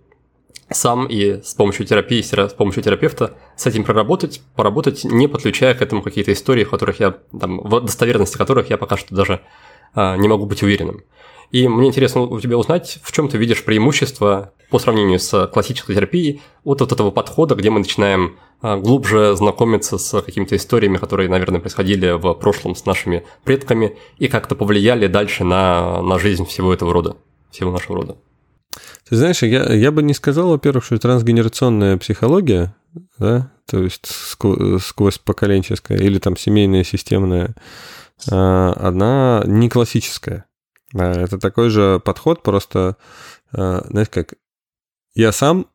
сам и с помощью терапии, с помощью терапевта с этим проработать, поработать, не подключая к этому какие-то истории, в которых я, там, в достоверности которых я пока что даже а, не могу быть уверенным. И мне интересно у тебя узнать, в чем ты видишь преимущество по сравнению с классической терапией от вот этого подхода, где мы начинаем а, глубже знакомиться с какими-то историями, которые, наверное, происходили в прошлом с нашими предками и как-то повлияли дальше на, на жизнь всего этого рода, всего нашего рода. Ты знаешь, я, я бы не сказал, во-первых, что трансгенерационная психология, да, то есть сквозь, сквозь поколенческая или там семейная, системная, а, она не классическая. Это такой же подход, просто, а, знаешь, как я сам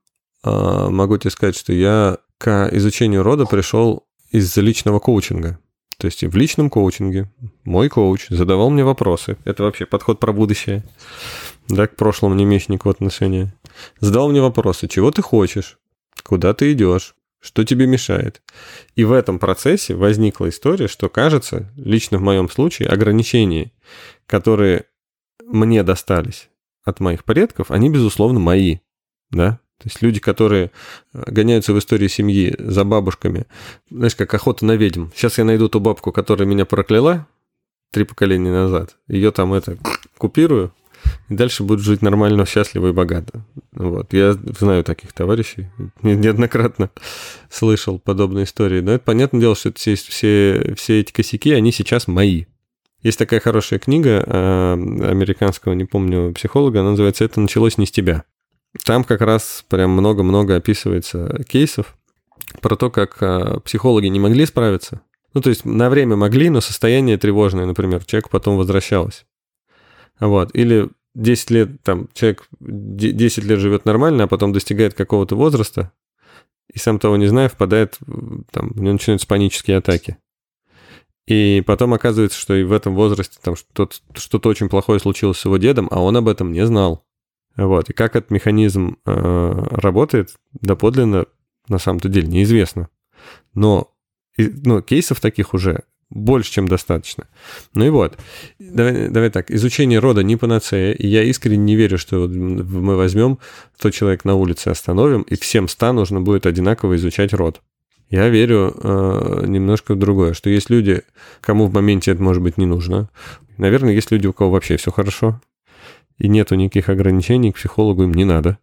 а, могу тебе сказать, что я к изучению рода пришел из личного коучинга. То есть в личном коучинге мой коуч задавал мне вопросы. Это вообще подход про будущее, да, к прошлому немещнику отношения. Задал мне вопросы, чего ты хочешь, куда ты идешь, что тебе мешает. И в этом процессе возникла история, что кажется, лично в моем случае, ограничения, которые мне достались от моих предков, они, безусловно, мои, да, то есть люди, которые э, гоняются в истории семьи за бабушками, знаешь, как охота на ведьм. Сейчас я найду ту бабку, которая меня прокляла три поколения назад, ее там это купирую, и дальше будут жить нормально, счастливо и богато. Вот. Я знаю таких товарищей, неоднократно слышал подобные истории. Но это понятное дело, что все, все, все эти косяки, они сейчас мои. Есть такая хорошая книга э, американского, не помню, психолога, она называется «Это началось не с тебя». Там как раз прям много-много описывается кейсов про то, как э, психологи не могли справиться. Ну, то есть на время могли, но состояние тревожное, например, человек потом возвращалось. Вот. Или 10 лет, там, человек 10 лет живет нормально, а потом достигает какого-то возраста, и сам того не зная, впадает, там, у него начинаются панические атаки. И потом оказывается, что и в этом возрасте там что-то, что-то очень плохое случилось с его дедом, а он об этом не знал. Вот. И как этот механизм э, работает, доподлинно на самом-то деле неизвестно. Но и, ну, кейсов таких уже больше, чем достаточно. Ну и вот, давай, давай так, изучение рода не панацея, и я искренне не верю, что мы возьмем 100 человек на улице остановим, и всем 100 нужно будет одинаково изучать род. Я верю э, немножко в другое, что есть люди, кому в моменте это может быть не нужно. Наверное, есть люди, у кого вообще все хорошо, и нету никаких ограничений, к психологу им не надо.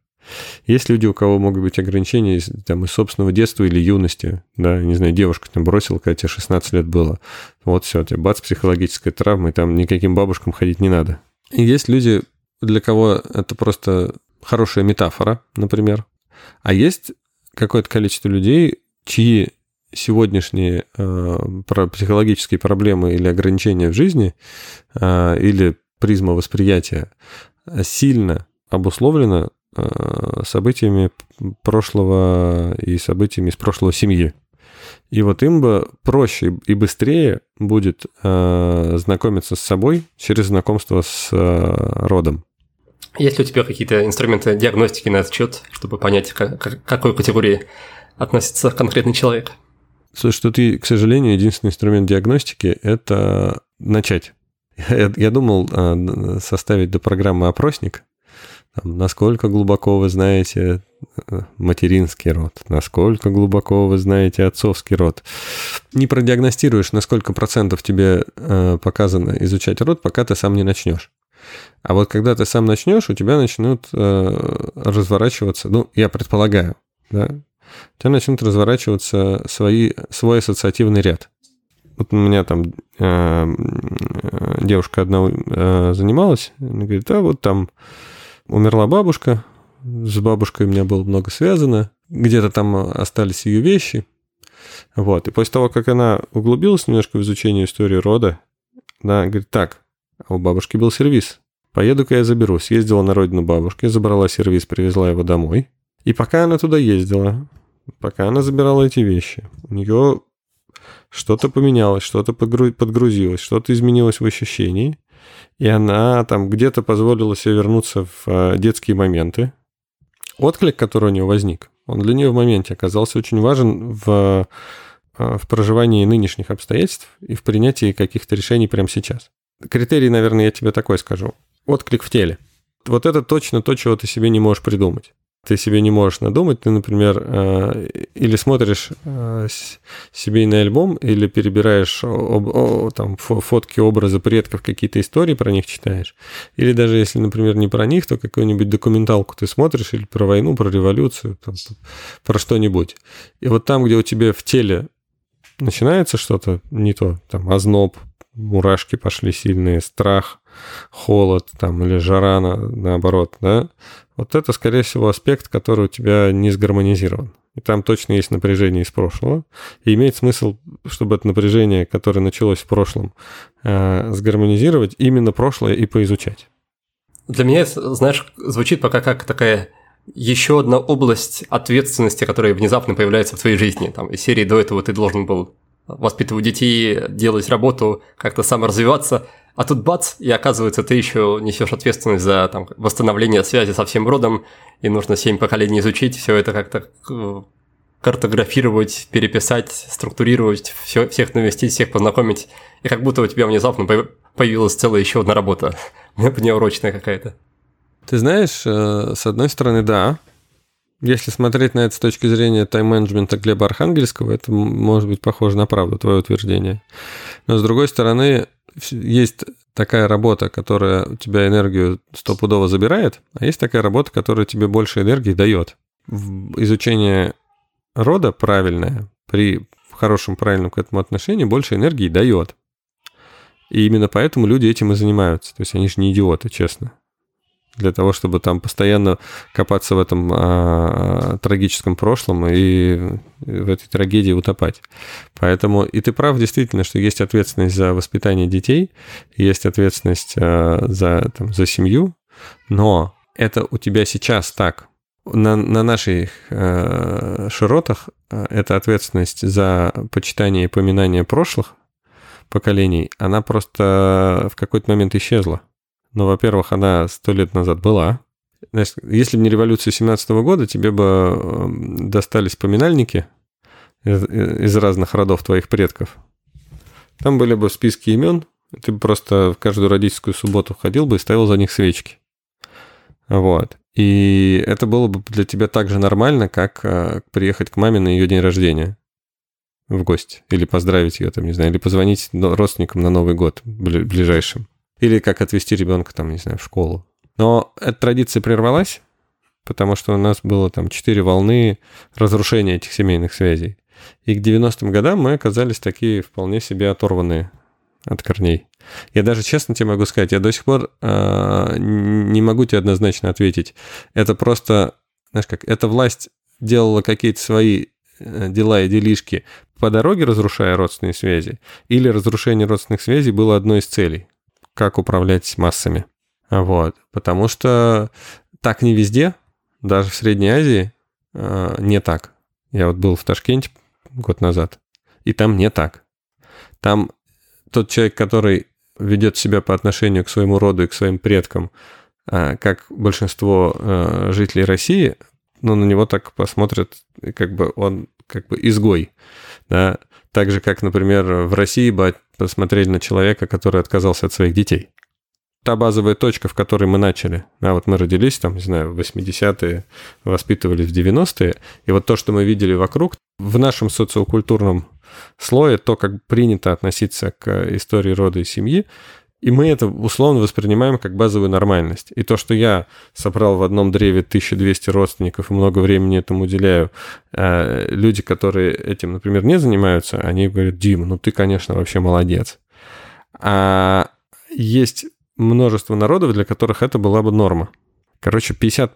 Есть люди, у кого могут быть ограничения из, там, из собственного детства или юности, да, не знаю, девушка там бросила, когда тебе 16 лет было, вот все, тебе бац, психологическая травма, и там никаким бабушкам ходить не надо. И есть люди, для кого это просто хорошая метафора, например, а есть какое-то количество людей, чьи сегодняшние э, психологические проблемы или ограничения в жизни э, или призма восприятия сильно обусловлена э, событиями прошлого и событиями из прошлого семьи. И вот им бы проще и быстрее будет э, знакомиться с собой через знакомство с э, родом. Есть ли у тебя какие-то инструменты диагностики на этот счет, чтобы понять, к, к какой категории относится конкретный человек? Слушай, что ты, к сожалению, единственный инструмент диагностики – это начать. Я, я думал э, составить до программы опросник, там, насколько глубоко вы знаете э, материнский род, насколько глубоко вы знаете отцовский род. Не продиагностируешь, на сколько процентов тебе э, показано изучать род, пока ты сам не начнешь. А вот когда ты сам начнешь, у тебя начнут э, разворачиваться, ну, я предполагаю, да, у тебя начнут разворачиваться свои, свой ассоциативный ряд. Вот у меня там э, девушка одна э, занималась, она говорит, да, вот там умерла бабушка, с бабушкой у меня было много связано, где-то там остались ее вещи. Вот. И после того, как она углубилась немножко в изучение истории рода, она говорит, так, а у бабушки был сервис. Поеду-ка я заберу. Съездила на родину бабушки, забрала сервис, привезла его домой. И пока она туда ездила, пока она забирала эти вещи, у нее что-то поменялось, что-то подгрузилось, что-то изменилось в ощущении – и она там где-то позволила себе вернуться в э, детские моменты. Отклик, который у нее возник, он для нее в моменте оказался очень важен в, э, в проживании нынешних обстоятельств и в принятии каких-то решений прямо сейчас. Критерий, наверное, я тебе такой скажу. Отклик в теле. Вот это точно то, чего ты себе не можешь придумать ты себе не можешь надумать. Ты, например, э, или смотришь э, семейный альбом, или перебираешь там фотки, образы предков, какие-то истории про них читаешь. Или даже если, например, не про них, то какую-нибудь документалку ты смотришь, или про войну, про революцию, там, про что-нибудь. И вот там, где у тебя в теле начинается что-то не то, там озноб, мурашки пошли сильные, страх, холод там или жара на, наоборот, да, вот это, скорее всего, аспект, который у тебя не сгармонизирован. И там точно есть напряжение из прошлого. И имеет смысл, чтобы это напряжение, которое началось в прошлом, э, сгармонизировать, именно прошлое и поизучать. Для меня, знаешь, звучит пока как такая еще одна область ответственности, которая внезапно появляется в твоей жизни. Там, из серии до этого ты должен был воспитывать детей, делать работу, как-то саморазвиваться, а тут бац, и оказывается, ты еще несешь ответственность за там, восстановление связи со всем родом, и нужно семь поколений изучить, все это как-то э, картографировать, переписать, структурировать, все, всех навестить, всех познакомить. И как будто у тебя внезапно появилась целая еще одна работа, неурочная какая-то. Ты знаешь, э, с одной стороны, да. Если смотреть на это с точки зрения тайм-менеджмента Глеба Архангельского, это может быть похоже на правду, твое утверждение. Но с другой стороны, есть такая работа, которая у тебя энергию стопудово забирает, а есть такая работа, которая тебе больше энергии дает. Изучение рода правильное, при хорошем, правильном к этому отношении, больше энергии дает. И именно поэтому люди этим и занимаются. То есть они же не идиоты, честно для того, чтобы там постоянно копаться в этом а, трагическом прошлом и в этой трагедии утопать. Поэтому, и ты прав действительно, что есть ответственность за воспитание детей, есть ответственность а, за, там, за семью, но это у тебя сейчас так. На, на наших э, широтах эта ответственность за почитание и поминание прошлых поколений, она просто в какой-то момент исчезла. Но, во-первых, она сто лет назад была. Знаешь, если бы не революция 17 года, тебе бы эм, достались поминальники из, из разных родов твоих предков. Там были бы списки имен, ты бы просто в каждую родительскую субботу ходил бы и ставил за них свечки. Вот. И это было бы для тебя так же нормально, как э, приехать к маме на ее день рождения в гости. Или поздравить ее, там, не знаю, или позвонить родственникам на Новый год ближайшим. Или как отвезти ребенка, там, не знаю, в школу. Но эта традиция прервалась, потому что у нас было там четыре волны разрушения этих семейных связей. И к 90-м годам мы оказались такие вполне себе оторванные от корней. Я даже честно тебе могу сказать, я до сих пор э, не могу тебе однозначно ответить. Это просто, знаешь как, эта власть делала какие-то свои э, дела и делишки по дороге, разрушая родственные связи, или разрушение родственных связей было одной из целей, как управлять массами. Вот. Потому что так не везде, даже в Средней Азии э, не так. Я вот был в Ташкенте год назад, и там не так. Там тот человек, который ведет себя по отношению к своему роду и к своим предкам, э, как большинство э, жителей России, ну, на него так посмотрят, как бы он как бы изгой. Да? Так же, как, например, в России посмотрели на человека, который отказался от своих детей та базовая точка, в которой мы начали. А вот мы родились там, не знаю, в 80-е, воспитывались в 90-е, и вот то, что мы видели вокруг, в нашем социокультурном слое, то, как принято относиться к истории рода и семьи, и мы это условно воспринимаем как базовую нормальность. И то, что я собрал в одном древе 1200 родственников и много времени этому уделяю, э, люди, которые этим, например, не занимаются, они говорят, Дима, ну ты, конечно, вообще молодец. А есть множество народов, для которых это была бы норма. Короче, 50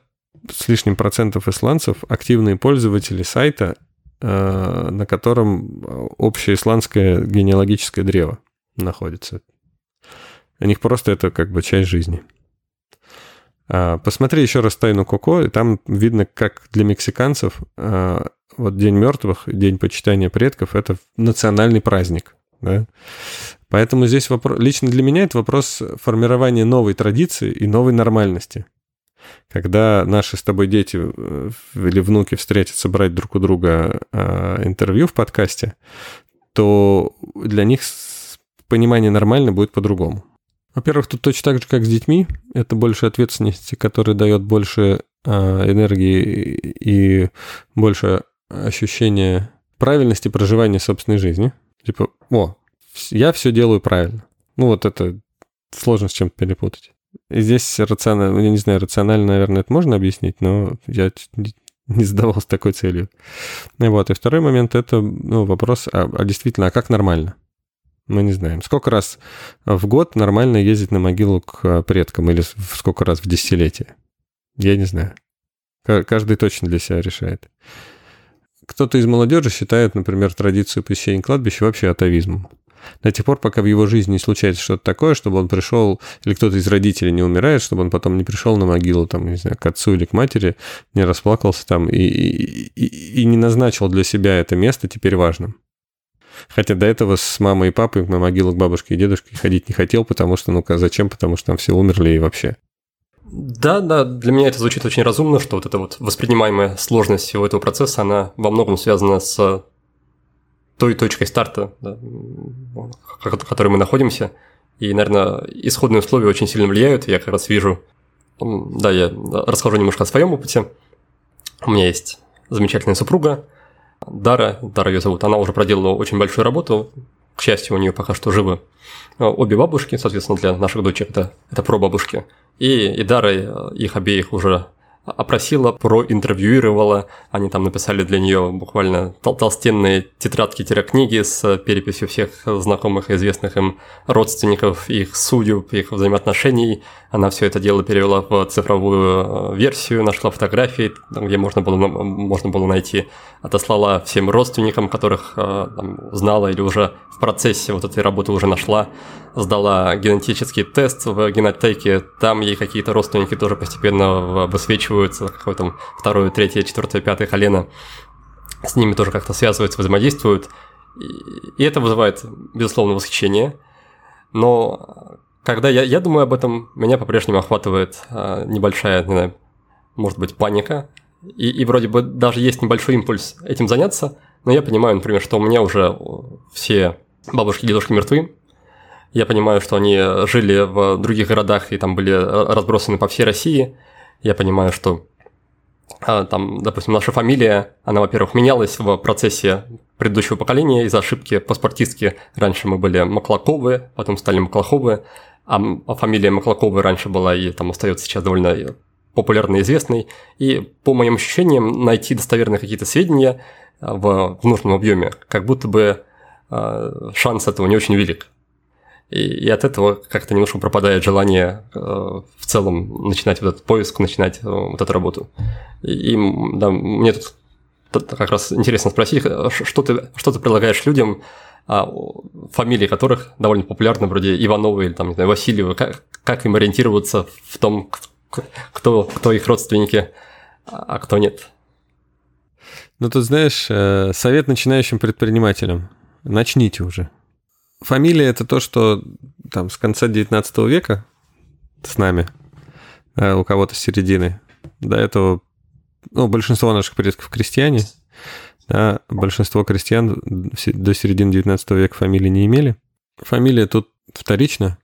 с лишним процентов исландцев активные пользователи сайта, э, на котором общее исландское генеалогическое древо находится. У них просто это как бы часть жизни. А, посмотри еще раз «Тайну Коко», и там видно, как для мексиканцев э, вот День мертвых, День почитания предков – это национальный праздник. Да? Поэтому здесь вопрос, лично для меня это вопрос формирования новой традиции и новой нормальности. Когда наши с тобой дети э, или внуки встретятся брать друг у друга э, интервью в подкасте, то для них понимание нормально будет по-другому. Во-первых, тут точно так же, как с детьми, это больше ответственности, которая дает больше э, энергии и больше ощущения правильности проживания собственной жизни. Типа, о, я все делаю правильно. Ну, вот это сложно с чем-то перепутать. И здесь рационально, я не знаю, рационально, наверное, это можно объяснить, но я не задавался такой целью. Вот, и второй момент – это ну, вопрос, а, а действительно, а как нормально? Мы не знаем. Сколько раз в год нормально ездить на могилу к предкам или сколько раз в десятилетие? Я не знаю. Каждый точно для себя решает. Кто-то из молодежи считает, например, традицию посещения кладбища вообще атовизмом до тех пор, пока в его жизни не случается что-то такое, чтобы он пришел, или кто-то из родителей не умирает, чтобы он потом не пришел на могилу, там, не знаю, к отцу или к матери, не расплакался там и, и, и, и не назначил для себя это место теперь важным. Хотя до этого с мамой и папой на могилу к бабушке и дедушке ходить не хотел, потому что, ну, зачем? Потому что там все умерли и вообще. Да, да, для меня это звучит очень разумно, что вот эта вот воспринимаемая сложность всего этого процесса, она во многом связана с той точкой старта, да, в которой мы находимся. И, наверное, исходные условия очень сильно влияют. Я как раз вижу, да, я расскажу немножко о своем опыте. У меня есть замечательная супруга, Дара, Дара ее зовут, она уже проделала очень большую работу, к счастью, у нее пока что живы обе бабушки, соответственно, для наших дочек это, это прабабушки. И, и Дара их обеих уже опросила, проинтервьюировала. Они там написали для нее буквально тол толстенные тетрадки-книги с переписью всех знакомых и известных им родственников, их судеб, их взаимоотношений. Она все это дело перевела в цифровую э, версию, нашла фотографии, где можно было, можно было найти. Отослала всем родственникам, которых э, там, знала или уже в процессе вот этой работы уже нашла. Сдала генетический тест в генотеке. Там ей какие-то родственники тоже постепенно высвечиваются. Какое там второе, третье, четвертое, пятое колено. С ними тоже как-то связываются, взаимодействуют. И это вызывает, безусловно, восхищение. Но когда я, я думаю об этом, меня по-прежнему охватывает а, небольшая, не знаю, может быть, паника. И, и вроде бы даже есть небольшой импульс этим заняться, но я понимаю, например, что у меня уже все бабушки и дедушки мертвы. Я понимаю, что они жили в других городах и там были разбросаны по всей России. Я понимаю, что а, там, допустим, наша фамилия, она, во-первых, менялась в процессе предыдущего поколения из-за ошибки паспортистки. Раньше мы были Маклаковы, потом стали Маклаховы а, а фамилия Маклакова раньше была и там остается сейчас довольно популярной и известной. И по моим ощущениям, найти достоверные какие-то сведения в, в нужном объеме, как будто бы э, шанс этого не очень велик. И, и от этого как-то немножко пропадает желание э, в целом начинать вот этот поиск, начинать э, вот эту работу. И, и да, мне тут как раз интересно спросить, что ты, что ты предлагаешь людям, а, фамилии которых довольно популярны, вроде Иванова или там, не знаю, Васильева, как, как им ориентироваться в том, кто, кто их родственники, а кто нет? Ну, тут знаешь, э, совет начинающим предпринимателям. Начните уже. Фамилия – это то, что там с конца 19 века с нами, а у кого-то с середины. До этого, ну, большинство наших предков крестьяне, да, большинство крестьян до середины 19 века фамилии не имели. Фамилия тут вторична,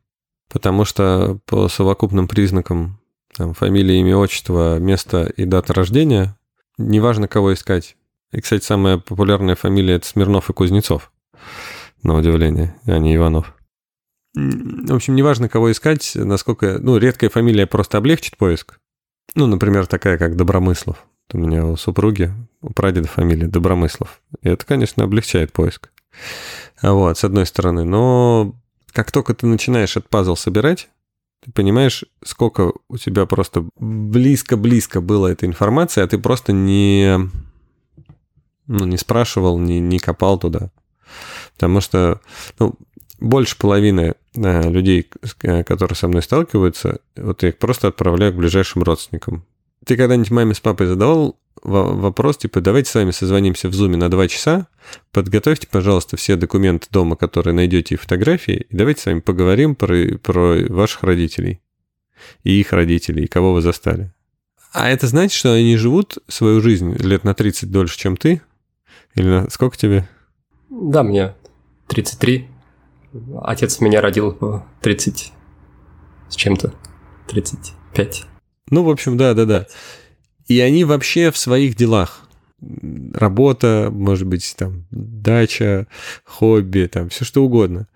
потому что по совокупным признакам там, фамилия, имя, отчество, место и дата рождения, неважно, кого искать. И, кстати, самая популярная фамилия – это Смирнов и Кузнецов, на удивление, а не Иванов. В общем, неважно, кого искать, насколько... Ну, редкая фамилия просто облегчит поиск. Ну, например, такая, как Добромыслов. У меня у супруги, у прадеда фамилия Добромыслов. И это, конечно, облегчает поиск. Вот, с одной стороны. Но как только ты начинаешь этот пазл собирать, ты понимаешь, сколько у тебя просто близко-близко было этой информации, а ты просто не, ну, не спрашивал, не, не копал туда. Потому что ну, больше половины э, людей, э, которые со мной сталкиваются, вот я их просто отправляю к ближайшим родственникам. Ты когда-нибудь маме с папой задавал вопрос, типа, давайте с вами созвонимся в зуме на два часа, подготовьте, пожалуйста, все документы дома, которые найдете, и фотографии, и давайте с вами поговорим про, про ваших родителей и их родителей, и кого вы застали. А это значит, что они живут свою жизнь лет на 30 дольше, чем ты? Или на... сколько тебе? Да, мне 33. Отец меня родил в 30 с чем-то. 35. Ну, в общем, да, да, да. И они вообще в своих делах. Работа, может быть, там, дача, хобби, там, все что угодно.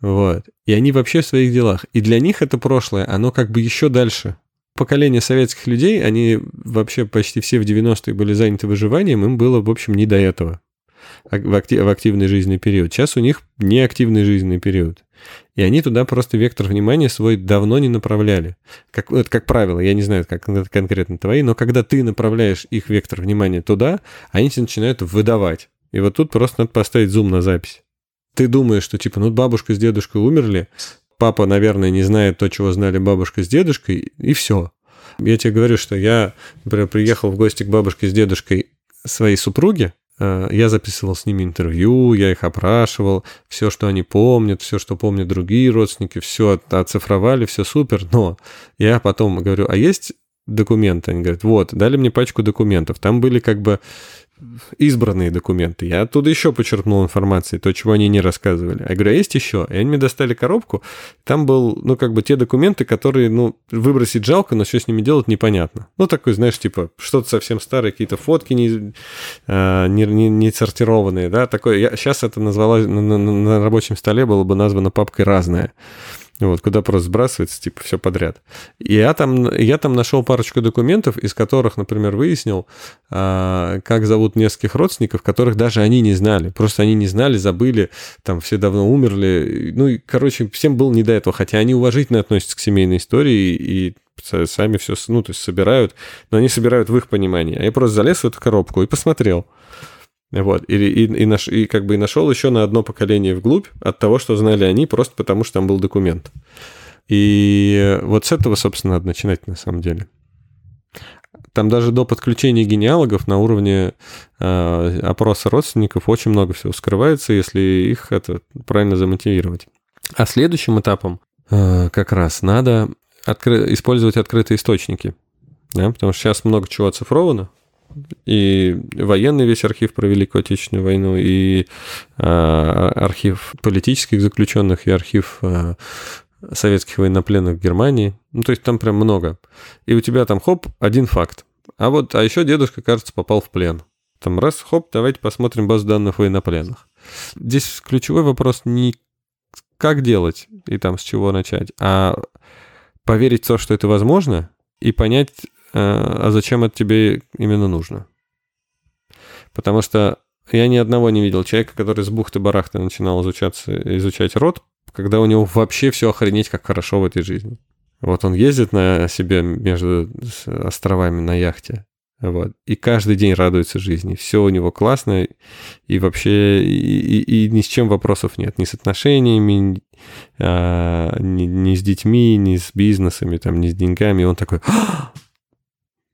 Вот. И они вообще в своих делах. И для них это прошлое, оно как бы еще дальше. Поколение советских людей, они вообще почти все в 90-е были заняты выживанием, им было, в общем, не до этого в, актив, в активный жизненный период. Сейчас у них неактивный жизненный период. И они туда просто вектор внимания свой давно не направляли. Как, это как правило, я не знаю, как конкретно твои, но когда ты направляешь их вектор внимания туда, они тебя начинают выдавать. И вот тут просто надо поставить зум на запись. Ты думаешь, что типа, ну бабушка с дедушкой умерли, папа, наверное, не знает то, чего знали бабушка с дедушкой, и все. Я тебе говорю, что я, например, приехал в гости к бабушке с дедушкой своей супруги, Э, я записывал с ними интервью, я их опрашивал, все, что они помнят, все, что помнят другие родственники, все оцифровали, все супер, но я потом говорю, а есть документы? Они говорят, вот, дали мне пачку документов, там были как бы избранные документы. Я оттуда еще почерпнул информации, то, чего они не рассказывали. Я говорю, а есть еще? И они мне достали коробку. Там был, ну, как бы те документы, которые, ну, выбросить жалко, но что с ними делать непонятно. Ну, такой, знаешь, типа, что-то совсем старое, какие-то фотки не, а, не, не, не сортированные, да, такое. Я, сейчас это назвала, на, на, на рабочем столе было бы названо папкой «разное». Вот, куда просто сбрасывается, типа, все подряд. И я там, я там нашел парочку документов, из которых, например, выяснил, а, как зовут нескольких родственников, которых даже они не знали. Просто они не знали, забыли, там все давно умерли. Ну, и, короче, всем было не до этого, хотя они уважительно относятся к семейной истории и сами все, ну, то есть собирают, но они собирают в их понимании. А я просто залез в эту коробку и посмотрел. Вот, и, и, и, наш, и как бы и нашел еще на одно поколение вглубь от того, что знали они, просто потому что там был документ. И вот с этого, собственно, надо начинать на самом деле. Там даже до подключения генеалогов на уровне э, опроса родственников очень много всего скрывается, если их это правильно замотивировать. А следующим этапом э, как раз надо откры- использовать открытые источники. Да, потому что сейчас много чего оцифровано, и военный весь архив про Великую Отечественную войну, и э, архив политических заключенных, и архив э, советских военнопленных в Германии. Ну, то есть там прям много. И у тебя там, хоп, один факт. А вот, а еще дедушка, кажется, попал в плен. Там раз, хоп, давайте посмотрим базу данных военнопленных. Здесь ключевой вопрос не как делать и там с чего начать, а поверить в то, что это возможно, и понять, а зачем это тебе именно нужно? Потому что я ни одного не видел человека, который с бухты-барахты начинал изучаться, изучать род, когда у него вообще все охренеть, как хорошо в этой жизни. Вот он ездит на себе между островами на яхте, Вот. И каждый день радуется жизни. Все у него классно. И вообще и, и, и ни с чем вопросов нет. Ни с отношениями, а, ни, ни с детьми, ни с бизнесами, там, ни с деньгами. И он такой, «А,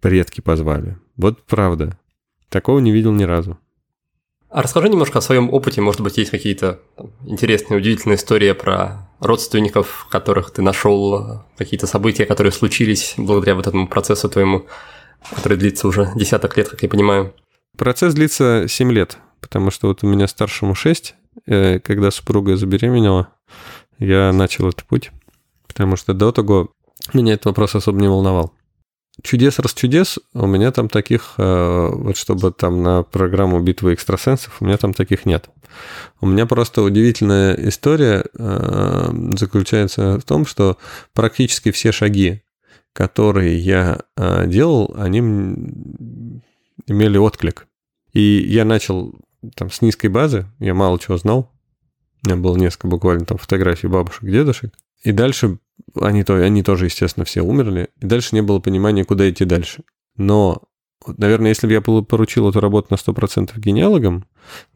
предки позвали. Вот правда. Такого не видел ни разу. А расскажи немножко о своем опыте. Может быть, есть какие-то там, интересные, удивительные истории про родственников, которых ты нашел, какие-то события, которые случились благодаря вот этому процессу твоему который длится уже десяток лет, как я понимаю. Процесс длится 7 лет, потому что вот у меня старшему 6, э, когда супруга забеременела, я начал этот путь, потому что до того меня этот вопрос особо не волновал. Чудес раз чудес, у меня там таких, э, вот чтобы там на программу битвы экстрасенсов, у меня там таких нет. У меня просто удивительная история э, заключается в том, что практически все шаги, которые я э, делал, они имели отклик. И я начал там с низкой базы, я мало чего знал. У меня было несколько буквально там фотографий бабушек, дедушек. И дальше они, то, они тоже, естественно, все умерли. И дальше не было понимания, куда идти дальше. Но, наверное, если бы я поручил эту работу на 100% генеалогам,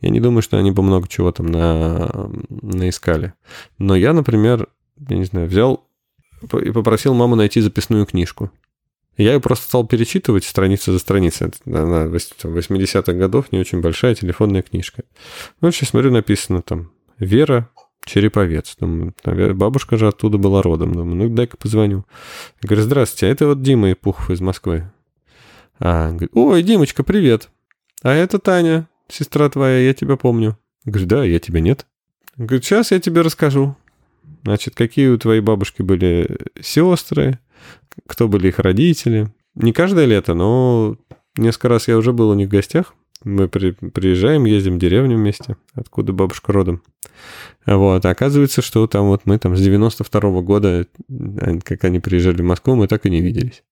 я не думаю, что они бы много чего там на, наискали. Но я, например, я не знаю, взял и попросил маму найти записную книжку. Я ее просто стал перечитывать страница за страницей. Она 80-х годов, не очень большая телефонная книжка. Ну, сейчас смотрю, написано там «Вера Череповец». Думаю, бабушка же оттуда была родом. Думаю, ну дай-ка позвоню. Я говорю, здравствуйте, а это вот Дима Ипухов из Москвы. А, говорит, ой, Димочка, привет. А это Таня, сестра твоя, я тебя помню. Я говорю, да, я тебя нет. Говорит, сейчас я тебе расскажу. Значит, какие у твоей бабушки были сестры, кто были их родители. Не каждое лето, но несколько раз я уже был у них в гостях. Мы при, приезжаем, ездим в деревню вместе, откуда бабушка родом. Вот, а оказывается, что там вот мы там с 92 -го года, как они приезжали в Москву, мы так и не виделись.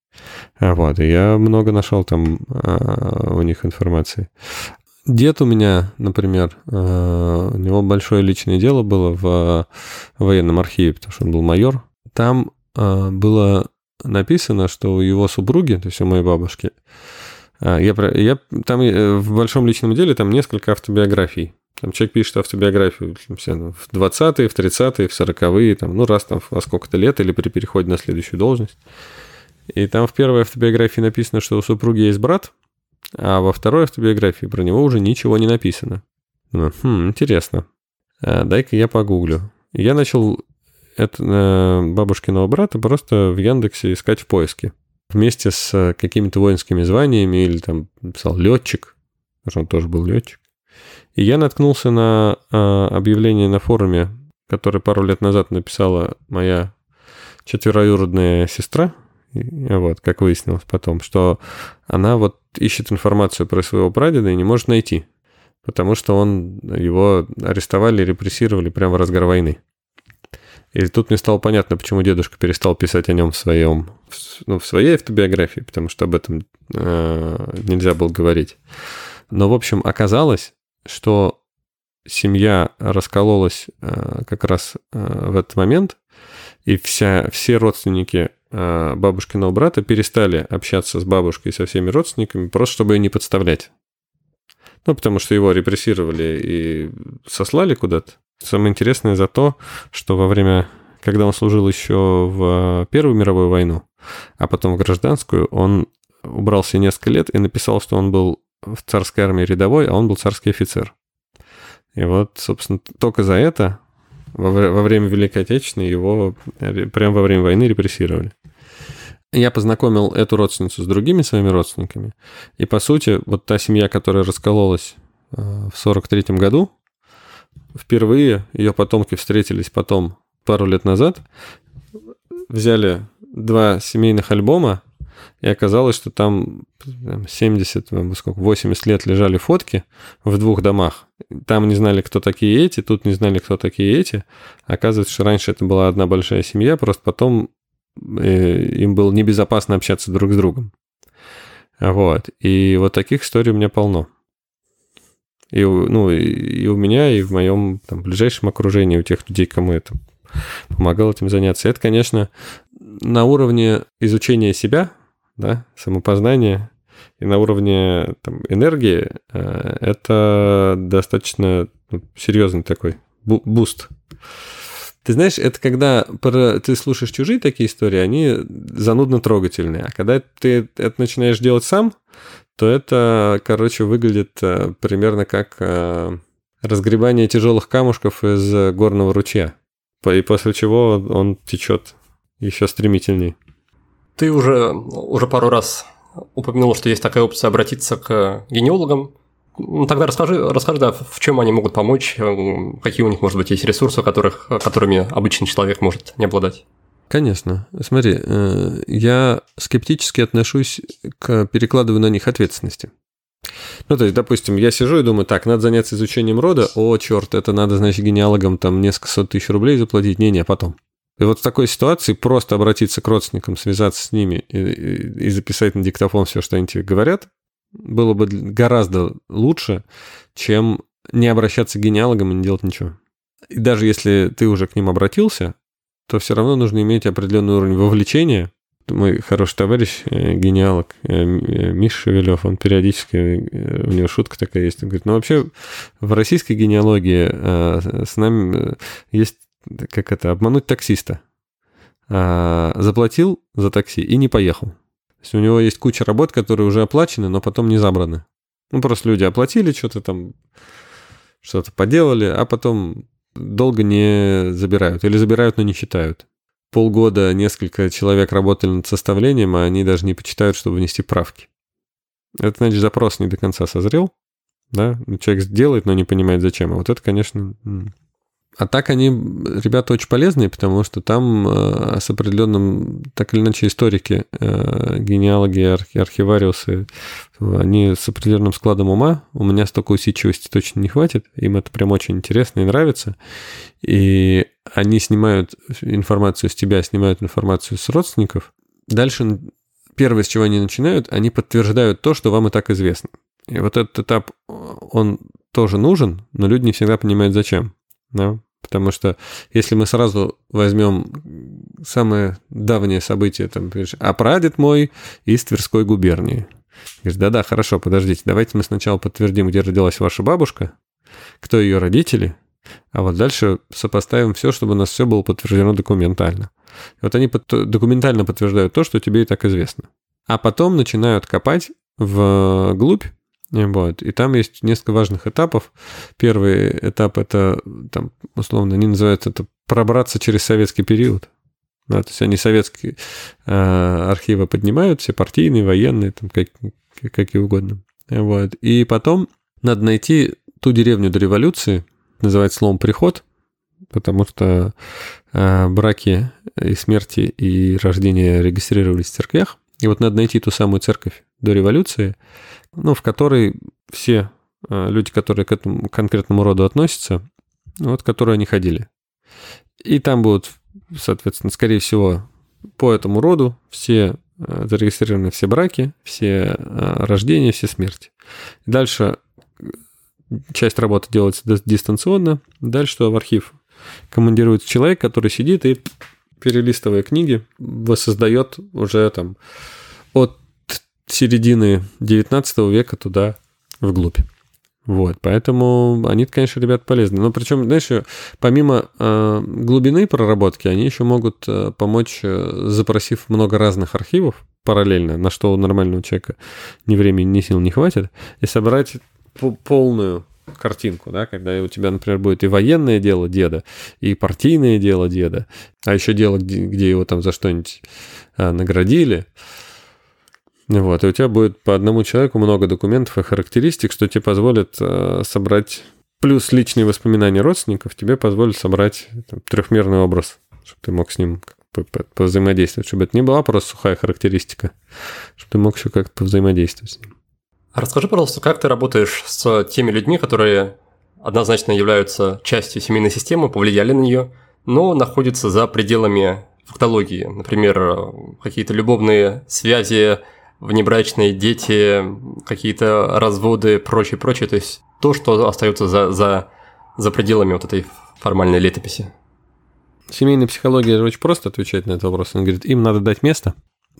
Вот, и я много нашел там а, у них информации. Дед у меня, например, э, у него большое личное дело было в военном архиве, потому что он был майор. Там э, было написано, что у его супруги, то есть у моей бабушки, э, я, я там в большом личном деле там несколько автобиографий. Там человек пишет автобиографию в 20-е, в 30-е, в 40-е, там, ну, раз там во сколько-то лет или при переходе на следующую должность. И там в первой автобиографии написано, что у супруги есть брат, а во второй автобиографии про него уже ничего не написано. Думаю, хм, интересно. А, дай-ка я погуглю. Я начал это, э, бабушкиного брата просто в Яндексе искать в поиске. Вместе с э, какими-то воинскими званиями или там писал летчик, потому что он тоже был летчик. И я наткнулся на э, объявление на форуме, которое пару лет назад написала моя четвероюродная сестра, вот, как выяснилось потом, что она вот ищет информацию про своего прадеда и не может найти, потому что он, его арестовали, репрессировали прямо в разгар войны. И тут мне стало понятно, почему дедушка перестал писать о нем в своем, ну, в своей автобиографии, потому что об этом э, нельзя было говорить. Но, в общем, оказалось, что семья раскололась э, как раз э, в этот момент, и вся, все родственники э, бабушкиного брата перестали общаться с бабушкой и со всеми родственниками, просто чтобы ее не подставлять. Ну, потому что его репрессировали и сослали куда-то. Самое интересное за то, что во время, когда он служил еще в Первую мировую войну, а потом в гражданскую, он убрался несколько лет и написал, что он был в царской армии рядовой, а он был царский офицер. И вот, собственно, только за это во, во время Великой Отечественной его прямо во время войны репрессировали. Я познакомил эту родственницу с другими своими родственниками. И, по сути, вот та семья, которая раскололась э, в 43 году, впервые ее потомки встретились потом пару лет назад, взяли два семейных альбома, и оказалось, что там 70, сколько, 80 лет лежали фотки в двух домах. Там не знали, кто такие эти, тут не знали, кто такие эти. Оказывается, что раньше это была одна большая семья, просто потом э, им было небезопасно общаться друг с другом. Вот. И вот таких историй у меня полно. И, ну, и у меня, и в моем там, ближайшем окружении, у тех людей, кому это помогал этим заняться. Это, конечно, на уровне изучения себя, да, самопознания, И на уровне там, энергии э, это достаточно ну, серьезный такой буст. Ты знаешь, это когда ты слушаешь чужие такие истории, они занудно трогательные. А когда ты это начинаешь делать сам, то это, короче, выглядит э, примерно как э, разгребание тяжелых камушков из горного ручья. И после чего он течет еще стремительнее. Ты уже, уже пару раз упомянул, что есть такая опция обратиться к генеалогам. Ну, тогда расскажи, расскажи, да, в чем они могут помочь, какие у них, может быть, есть ресурсы, которых, которыми обычный человек может не обладать. Конечно. Смотри, э, я скептически отношусь к перекладыванию на них ответственности. Ну, то есть, допустим, я сижу и думаю, так, надо заняться изучением рода, о, черт, это надо, значит, генеалогам там несколько сот тысяч рублей заплатить, не-не, потом. И вот в такой ситуации просто обратиться к родственникам, связаться с ними и, и, и записать на диктофон все, что они тебе говорят, было бы гораздо лучше, чем не обращаться к генеалогам и не делать ничего. И даже если ты уже к ним обратился, то все равно нужно иметь определенный уровень вовлечения. Мой хороший товарищ, э, генеалог э, Миша Шевелев, он периодически, э, у него шутка такая есть, он говорит, ну вообще в российской генеалогии с нами есть как это, обмануть таксиста. А, заплатил за такси и не поехал. То есть у него есть куча работ, которые уже оплачены, но потом не забраны. Ну, просто люди оплатили что-то там, что-то поделали, а потом долго не забирают. Или забирают, но не считают. Полгода несколько человек работали над составлением, а они даже не почитают, чтобы внести правки. Это значит, запрос не до конца созрел. Да? Человек сделает, но не понимает, зачем. А вот это, конечно, а так они, ребята, очень полезные, потому что там э, с определенным, так или иначе, историки, э, генеалоги, арх, архивариусы, они с определенным складом ума. У меня столько усидчивости точно не хватит. Им это прям очень интересно и нравится. И они снимают информацию с тебя, снимают информацию с родственников. Дальше первое, с чего они начинают, они подтверждают то, что вам и так известно. И вот этот этап, он тоже нужен, но люди не всегда понимают, зачем. Да? Потому что если мы сразу возьмем самое давнее событие, там, а прадед мой из Тверской губернии. Говорит, да-да, хорошо, подождите, давайте мы сначала подтвердим, где родилась ваша бабушка, кто ее родители, а вот дальше сопоставим все, чтобы у нас все было подтверждено документально. И вот они под, документально подтверждают то, что тебе и так известно. А потом начинают копать вглубь вот. И там есть несколько важных этапов. Первый этап это, там, условно, они называют это пробраться через советский период. Да, то есть они советские э, архивы поднимают, все партийные, военные, там, как, какие угодно. Вот. И потом надо найти ту деревню до революции, называется словом «приход», потому что э, браки и смерти и рождения регистрировались в церквях. И вот надо найти ту самую церковь до революции, ну, в которой все э, люди, которые к этому конкретному роду относятся, вот, которые они ходили. И там будут, соответственно, скорее всего, по этому роду все э, зарегистрированы все браки, все э, рождения, все смерти. Дальше часть работы делается дистанционно. Дальше что в архив командируется человек, который сидит и, перелистывая книги, воссоздает уже там середины 19 века туда вглубь. Вот, поэтому они, конечно, ребят полезны. Но причем, знаешь, помимо э, глубины проработки, они еще могут э, помочь, э, запросив много разных архивов параллельно, на что у нормального человека ни времени, ни сил не хватит, и собрать полную картинку, да, когда у тебя, например, будет и военное дело деда, и партийное дело деда, а еще дело, где, его там за что-нибудь а, наградили, вот, и у тебя будет по одному человеку много документов и характеристик, что тебе позволит э, собрать, плюс личные воспоминания родственников, тебе позволит собрать там, трехмерный образ, чтобы ты мог с ним повзаимодействовать, чтобы это не была просто сухая характеристика, чтобы ты мог еще как-то взаимодействовать с ним. А расскажи, пожалуйста, как ты работаешь с теми людьми, которые однозначно являются частью семейной системы, повлияли на нее, но находятся за пределами фактологии. Например, какие-то любовные связи, внебрачные дети, какие-то разводы, прочее, прочее. То есть то, что остается за, за, за пределами вот этой формальной летописи. Семейная психология очень просто отвечает на этот вопрос. Он говорит, им надо дать место,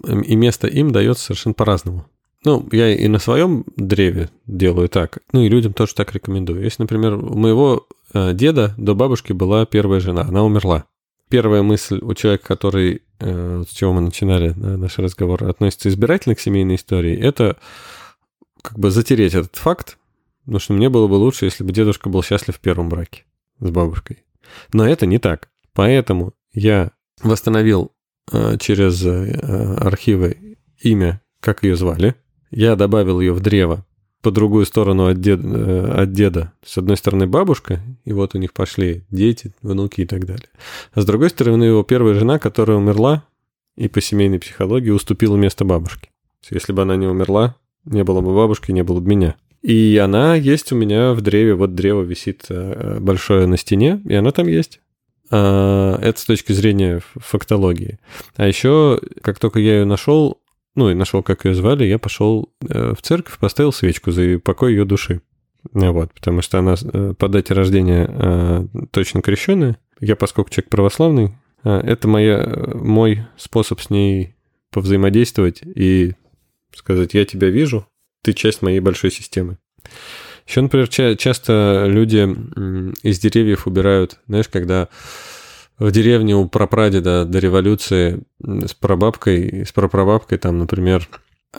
и место им дается совершенно по-разному. Ну, я и на своем древе делаю так, ну и людям тоже так рекомендую. Если, например, у моего э, деда до бабушки была первая жена, она умерла. Первая мысль у человека, который, э, с чего мы начинали наш разговор, относится избирательно к семейной истории, это как бы затереть этот факт, потому что мне было бы лучше, если бы дедушка был счастлив в первом браке с бабушкой. Но это не так. Поэтому я восстановил э, через э, архивы имя, как ее звали. Я добавил ее в древо по другую сторону от деда, э, от деда. С одной стороны бабушка, и вот у них пошли дети, внуки и так далее. А с другой стороны его первая жена, которая умерла и по семейной психологии уступила место бабушке. Если бы она не умерла, не было бы бабушки, не было бы меня. И она есть у меня в древе. Вот древо висит э, большое на стене, и она там есть. А, это с точки зрения фактологии. А еще, как только я ее нашел, ну и нашел, как ее звали, я пошел э, в церковь, поставил свечку за покой ее души. Вот, потому что она э, по дате рождения точно крещенная. Я, поскольку человек православный, это моя, мой способ с ней повзаимодействовать и сказать, я тебя вижу, ты часть моей большой системы. Еще, например, ча- часто люди из деревьев убирают, знаешь, когда в деревне у прапрадеда до революции с прабабкой, с прапрабабкой, там, например,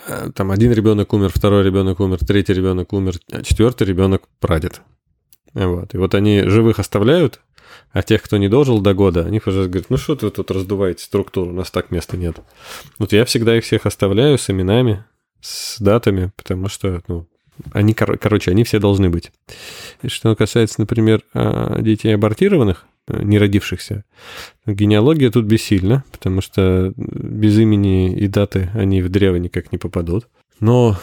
э, там один ребенок умер, второй ребенок умер, третий ребенок умер, а четвертый ребенок прадед. Вот. И вот они живых оставляют, а тех, кто не дожил до года, они, пожалуйста, говорят, ну что ты тут раздуваете структуру, у нас так места нет. Вот я всегда их всех оставляю с именами, с датами, потому что, ну, они, кор- короче, они все должны быть. И что касается, например, а, детей абортированных, э, не родившихся, генеалогия тут бессильна, потому что без имени и даты они в древо никак не попадут. Но,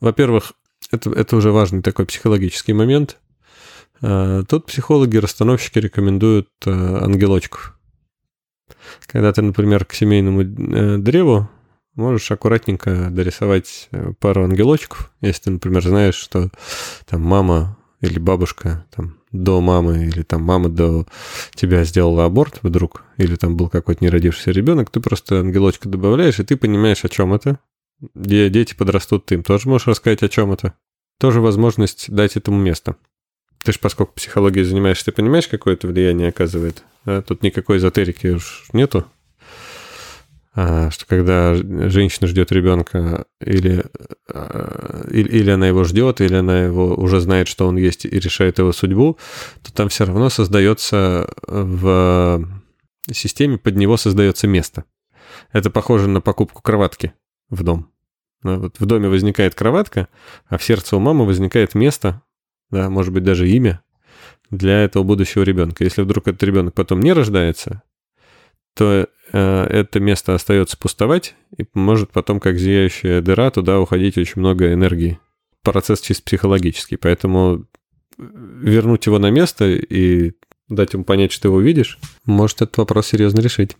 во-первых, это, это уже важный такой психологический момент. А, тут психологи, расстановщики рекомендуют а, ангелочков. Когда ты, например, к семейному э, древу можешь аккуратненько дорисовать э, пару ангелочков, если ты, например, знаешь, что там мама или бабушка там до мамы или там мама до тебя сделала аборт вдруг, или там был какой-то неродившийся ребенок, ты просто ангелочка добавляешь, и ты понимаешь, о чем это. Где дети подрастут, ты им тоже можешь рассказать, о чем это. Тоже возможность дать этому место. Ты же, поскольку психологией занимаешься, ты понимаешь, какое это влияние оказывает? А тут никакой эзотерики уж нету. А, что когда женщина ждет ребенка, или, а, или, или она его ждет, или она его уже знает, что он есть и решает его судьбу, то там все равно создается в системе, под него создается место. Это похоже на покупку кроватки в дом. Вот в доме возникает кроватка, а в сердце у мамы возникает место, да, может быть, даже имя для этого будущего ребенка. Если вдруг этот ребенок потом не рождается, то это место остается пустовать и может потом, как зияющая дыра, туда уходить очень много энергии. Процесс чисто психологический, поэтому вернуть его на место и дать ему понять, что ты его видишь, может этот вопрос серьезно решить.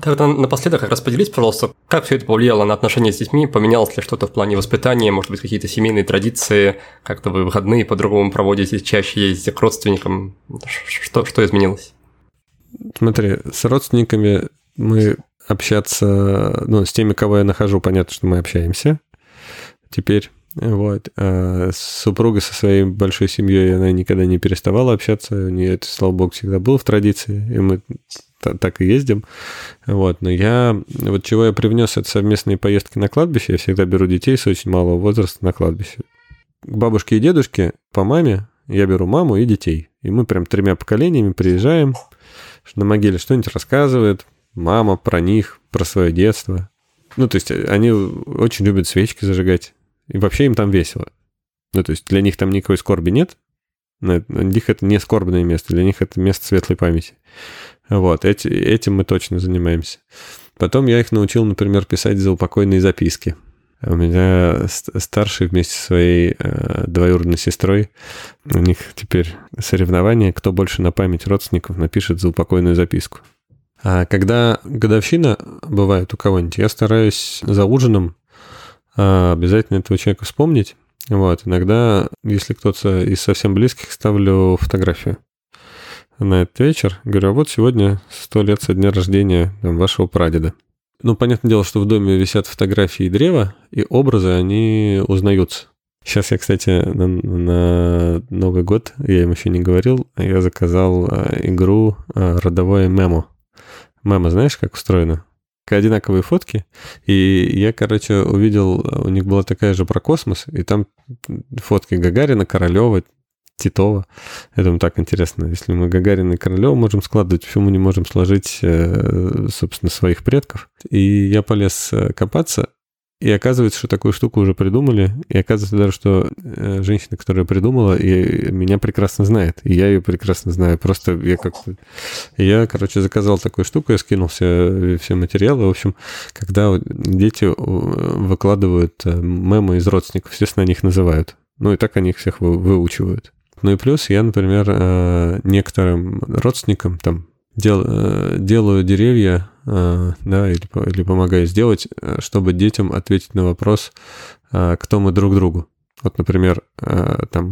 Тогда напоследок как раз поделись, пожалуйста, как все это повлияло на отношения с детьми, поменялось ли что-то в плане воспитания, может быть, какие-то семейные традиции, как-то вы выходные по-другому проводите, чаще ездите к родственникам, что, что изменилось? Смотри, с родственниками мы общаться, ну, с теми, кого я нахожу, понятно, что мы общаемся теперь. Вот. А с супругой со своей большой семьей она никогда не переставала общаться. У нее это, слава богу, всегда было в традиции, и мы так и ездим. Вот. Но я, вот чего я привнес, это совместные поездки на кладбище. Я всегда беру детей с очень малого возраста на кладбище. К бабушке и дедушке по маме я беру маму и детей. И мы прям тремя поколениями приезжаем, на могиле что-нибудь рассказывает, мама про них, про свое детство. Ну, то есть они очень любят свечки зажигать. И вообще им там весело. Ну, то есть для них там никакой скорби нет. Для них это не скорбное место, для них это место светлой памяти. Вот, эти, этим мы точно занимаемся. Потом я их научил, например, писать заупокойные записки. У меня старший вместе со своей э, двоюродной сестрой, у них теперь соревнование, кто больше на память родственников напишет заупокойную записку. А когда годовщина бывает у кого-нибудь, я стараюсь за ужином а, обязательно этого человека вспомнить. Вот, иногда, если кто-то из совсем близких, ставлю фотографию на этот вечер. Говорю, а вот сегодня сто лет со дня рождения там, вашего прадеда. Ну, понятное дело, что в доме висят фотографии древа, и образы, они узнаются. Сейчас я, кстати, на, на Новый год, я им еще не говорил, я заказал э, игру э, родовое мемо. Мемо, знаешь, как устроено? одинаковые фотки, и я, короче, увидел, у них была такая же про космос, и там фотки Гагарина, Королева, Титова. Я думаю, так интересно, если мы Гагарина и Королева можем складывать, почему мы не можем сложить, э, собственно, своих предков? И я полез копаться, и оказывается, что такую штуку уже придумали. И оказывается даже, что э, женщина, которая придумала, и меня прекрасно знает. И я ее прекрасно знаю. Просто я как-то... Я, короче, заказал такую штуку, я скинул все, все материалы. В общем, когда дети э, выкладывают э, мемы из родственников, естественно, они их называют. Ну и так они их всех выучивают. Ну и плюс я, например, некоторым родственникам, там, дел, делаю деревья да, или, или помогаю сделать, э, чтобы детям ответить на вопрос, э, кто мы друг другу. Вот, например, там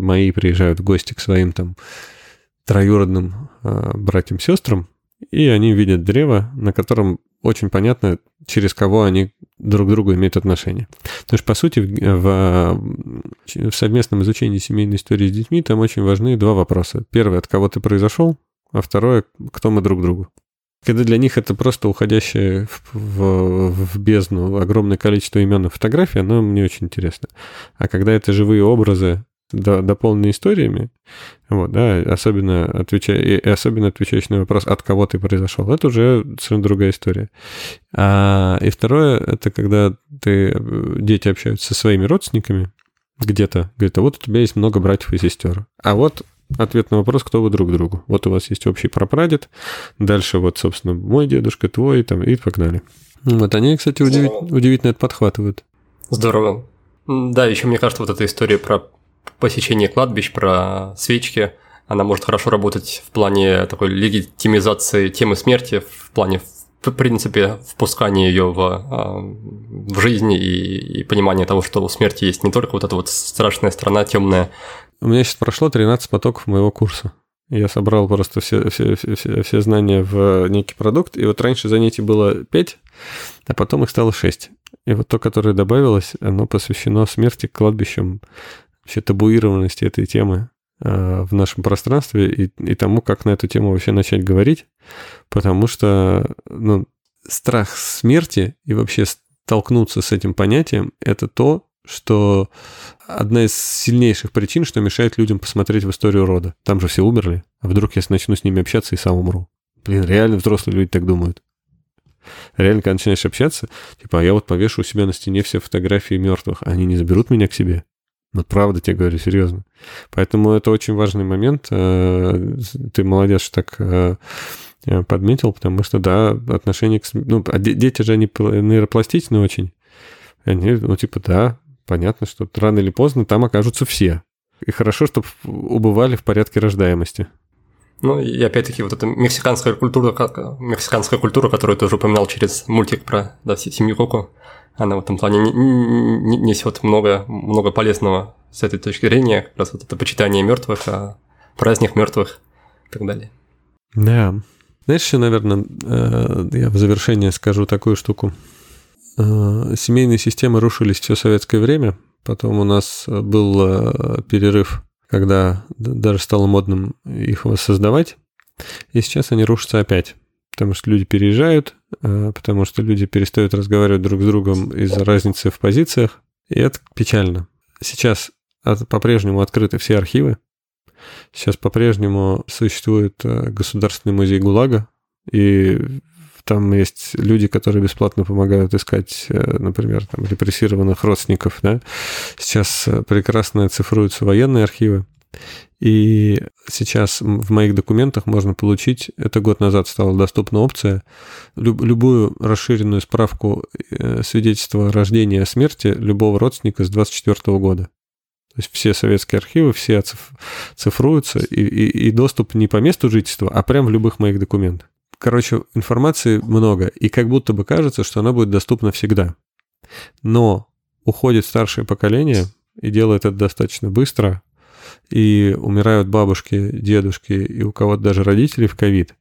мои приезжают в гости к своим там троюродным братьям-сестрам, и они видят древо, на котором очень понятно, через кого они друг к другу имеют отношения. Потому что, по сути, в, в совместном изучении семейной истории с детьми там очень важны два вопроса. Первый, от кого ты произошел, а второе, кто мы друг другу. Когда для них это просто уходящее в, в, в бездну огромное количество имен и фотографий, оно мне очень интересно. А когда это живые образы, дополненные историями, вот, да, особенно, отвечая, и особенно отвечающий на вопрос, от кого ты произошел, это уже совершенно другая история. А, и второе, это когда ты, дети общаются со своими родственниками, где-то, говорят, а вот у тебя есть много братьев и сестер. А вот ответ на вопрос, кто вы друг другу. Вот у вас есть общий прапрадед, дальше вот, собственно, мой дедушка, твой, там, и погнали. Вот они, кстати, удив... удивительно это подхватывают. Здорово. Да, еще мне кажется, вот эта история про посещение кладбищ, про свечки, она может хорошо работать в плане такой легитимизации темы смерти, в плане в принципе, впускания ее в, а, в жизнь и, и понимание того, что у смерти есть не только вот эта вот страшная сторона темная, у меня сейчас прошло 13 потоков моего курса. Я собрал просто все, все, все, все знания в некий продукт. И вот раньше занятий было 5, а потом их стало 6. И вот то, которое добавилось, оно посвящено смерти, кладбищам, вообще табуированности этой темы э, в нашем пространстве и, и тому, как на эту тему вообще начать говорить. Потому что ну, страх смерти и вообще столкнуться с этим понятием – это то, что одна из сильнейших причин, что мешает людям посмотреть в историю рода. Там же все умерли, а вдруг я начну с ними общаться и сам умру. Блин, реально взрослые люди так думают. Реально, когда начинаешь общаться, типа, а я вот повешу у себя на стене все фотографии мертвых, они не заберут меня к себе. Вот правда тебе говорю, серьезно. Поэтому это очень важный момент. Э, ты молодец, что так э, подметил, потому что, да, отношение к... Ну, а дети же, они нейропластичны очень. Они, ну, типа, да, понятно, что рано или поздно там окажутся все. И хорошо, чтобы убывали в порядке рождаемости. Ну и опять-таки вот эта мексиканская культура, как, мексиканская культура, которую ты уже упоминал через мультик про да, семью Коко, она в этом плане несет много, много полезного с этой точки зрения, как раз вот это почитание мертвых, а праздник мертвых и так далее. Да. Знаешь, еще, наверное, э, я в завершение скажу такую штуку. Э, семейные системы рушились все советское время. Потом у нас был э, перерыв, когда даже стало модным их воссоздавать. И сейчас они рушатся опять. Потому что люди переезжают, э, потому что люди перестают разговаривать друг с другом из-за разницы в позициях. И это печально. Сейчас по-прежнему открыты все архивы. Сейчас по-прежнему существует Государственный музей ГУЛАГа, и там есть люди, которые бесплатно помогают искать, э, например, там, репрессированных родственников. Да? Сейчас э, прекрасно цифруются военные архивы. И сейчас в моих документах можно получить, это год назад стала доступна опция, люб, любую расширенную справку э, свидетельства о рождении и смерти любого родственника с 24 года. То есть все советские архивы, все цифруются, и, и, и доступ не по месту жительства, а прямо в любых моих документах. Короче, информации много, и как будто бы кажется, что она будет доступна всегда. Но уходит старшее поколение и делает это достаточно быстро, и умирают бабушки, дедушки, и у кого-то даже родители в ковид.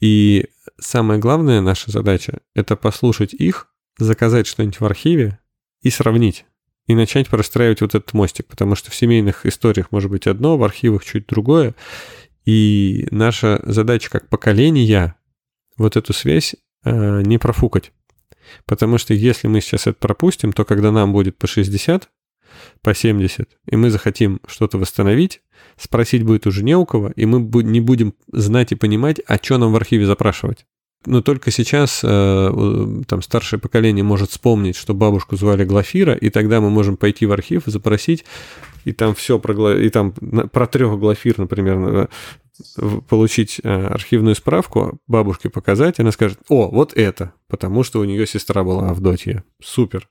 И самая главная наша задача – это послушать их, заказать что-нибудь в архиве и сравнить. И начать простраивать вот этот мостик, потому что в семейных историях может быть одно, в архивах чуть другое. И наша задача как поколения вот эту связь э, не профукать. Потому что если мы сейчас это пропустим, то когда нам будет по 60, по 70, и мы захотим что-то восстановить, спросить будет уже не у кого, и мы не будем знать и понимать, а что нам в архиве запрашивать. Но только сейчас э, там старшее поколение может вспомнить, что бабушку звали Глафира, и тогда мы можем пойти в архив и запросить, и там все про, и там про трех Глафир, например, получить э, архивную справку, бабушке показать, она скажет, о, вот это, потому что у нее сестра была Авдотья. Супер.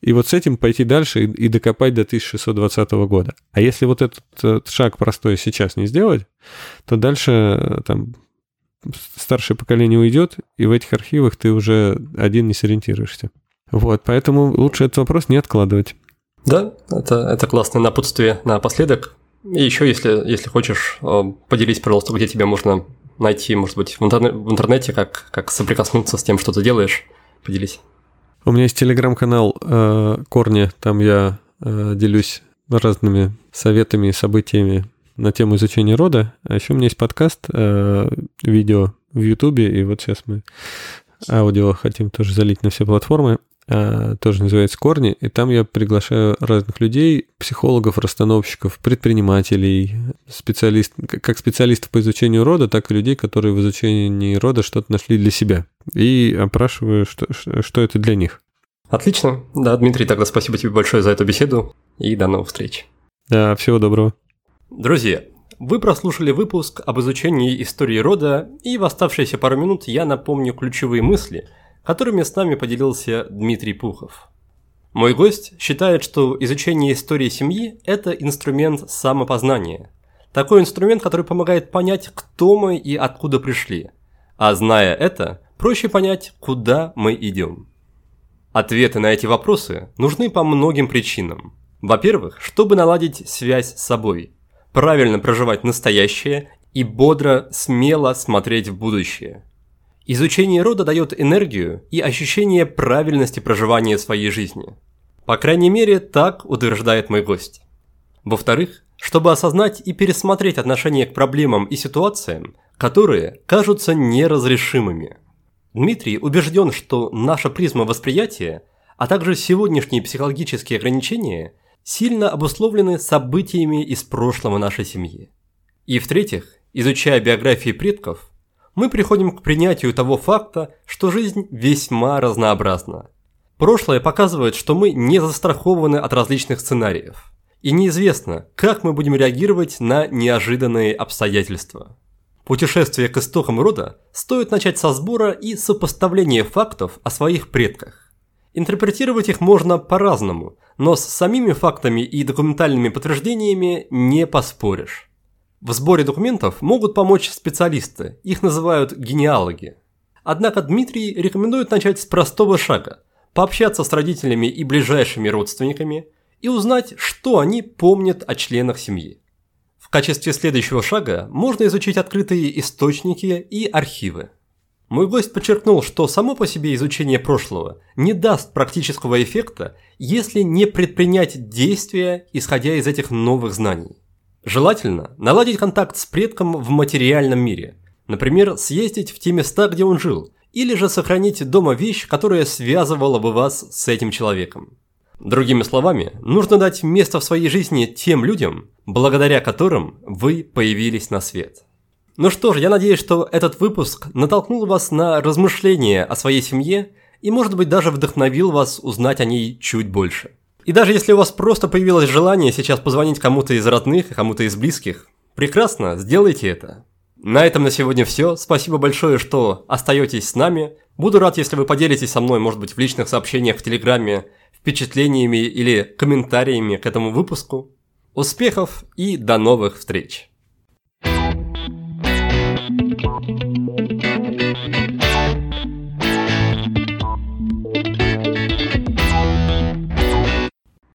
И вот с этим пойти дальше и, и докопать до 1620 года. А если вот этот, этот шаг простой сейчас не сделать, то дальше э, там старшее поколение уйдет, и в этих архивах ты уже один не сориентируешься. Вот, поэтому лучше этот вопрос не откладывать. Да, это, это классное напутствие напоследок. И еще, если, если хочешь, э, поделись, пожалуйста, где тебя можно найти, может быть, в, интернете, в интернете, как, как соприкоснуться с тем, что ты делаешь. Поделись. У меня есть телеграм-канал э, Корни, там я э, делюсь разными советами и событиями на тему изучения рода. А еще у меня есть подкаст, э, видео в Ютубе, и вот сейчас мы аудио хотим тоже залить на все платформы. А, тоже называется «Корни», и там я приглашаю разных людей, психологов, расстановщиков, предпринимателей, специалист, как специалистов по изучению рода, так и людей, которые в изучении рода что-то нашли для себя. И опрашиваю, что, что это для них. Отлично. Да, Дмитрий, тогда спасибо тебе большое за эту беседу, и до новых встреч. Да, всего доброго. Друзья, вы прослушали выпуск об изучении истории рода, и в оставшиеся пару минут я напомню ключевые мысли – которыми с нами поделился Дмитрий Пухов. Мой гость считает, что изучение истории семьи – это инструмент самопознания. Такой инструмент, который помогает понять, кто мы и откуда пришли. А зная это, проще понять, куда мы идем. Ответы на эти вопросы нужны по многим причинам. Во-первых, чтобы наладить связь с собой, правильно проживать настоящее и бодро, смело смотреть в будущее – Изучение рода дает энергию и ощущение правильности проживания своей жизни. По крайней мере, так утверждает мой гость. Во-вторых, чтобы осознать и пересмотреть отношение к проблемам и ситуациям, которые кажутся неразрешимыми. Дмитрий убежден, что наша призма восприятия, а также сегодняшние психологические ограничения сильно обусловлены событиями из прошлого нашей семьи. И в-третьих, изучая биографии предков – мы приходим к принятию того факта, что жизнь весьма разнообразна. Прошлое показывает, что мы не застрахованы от различных сценариев. И неизвестно, как мы будем реагировать на неожиданные обстоятельства. Путешествие к истокам рода стоит начать со сбора и сопоставления фактов о своих предках. Интерпретировать их можно по-разному, но с самими фактами и документальными подтверждениями не поспоришь. В сборе документов могут помочь специалисты, их называют генеалоги. Однако Дмитрий рекомендует начать с простого шага – пообщаться с родителями и ближайшими родственниками и узнать, что они помнят о членах семьи. В качестве следующего шага можно изучить открытые источники и архивы. Мой гость подчеркнул, что само по себе изучение прошлого не даст практического эффекта, если не предпринять действия, исходя из этих новых знаний. Желательно наладить контакт с предком в материальном мире. Например, съездить в те места, где он жил, или же сохранить дома вещь, которая связывала бы вас с этим человеком. Другими словами, нужно дать место в своей жизни тем людям, благодаря которым вы появились на свет. Ну что ж, я надеюсь, что этот выпуск натолкнул вас на размышления о своей семье и, может быть, даже вдохновил вас узнать о ней чуть больше. И даже если у вас просто появилось желание сейчас позвонить кому-то из родных, кому-то из близких, прекрасно, сделайте это. На этом на сегодня все. Спасибо большое, что остаетесь с нами. Буду рад, если вы поделитесь со мной, может быть, в личных сообщениях в Телеграме, впечатлениями или комментариями к этому выпуску. Успехов и до новых встреч!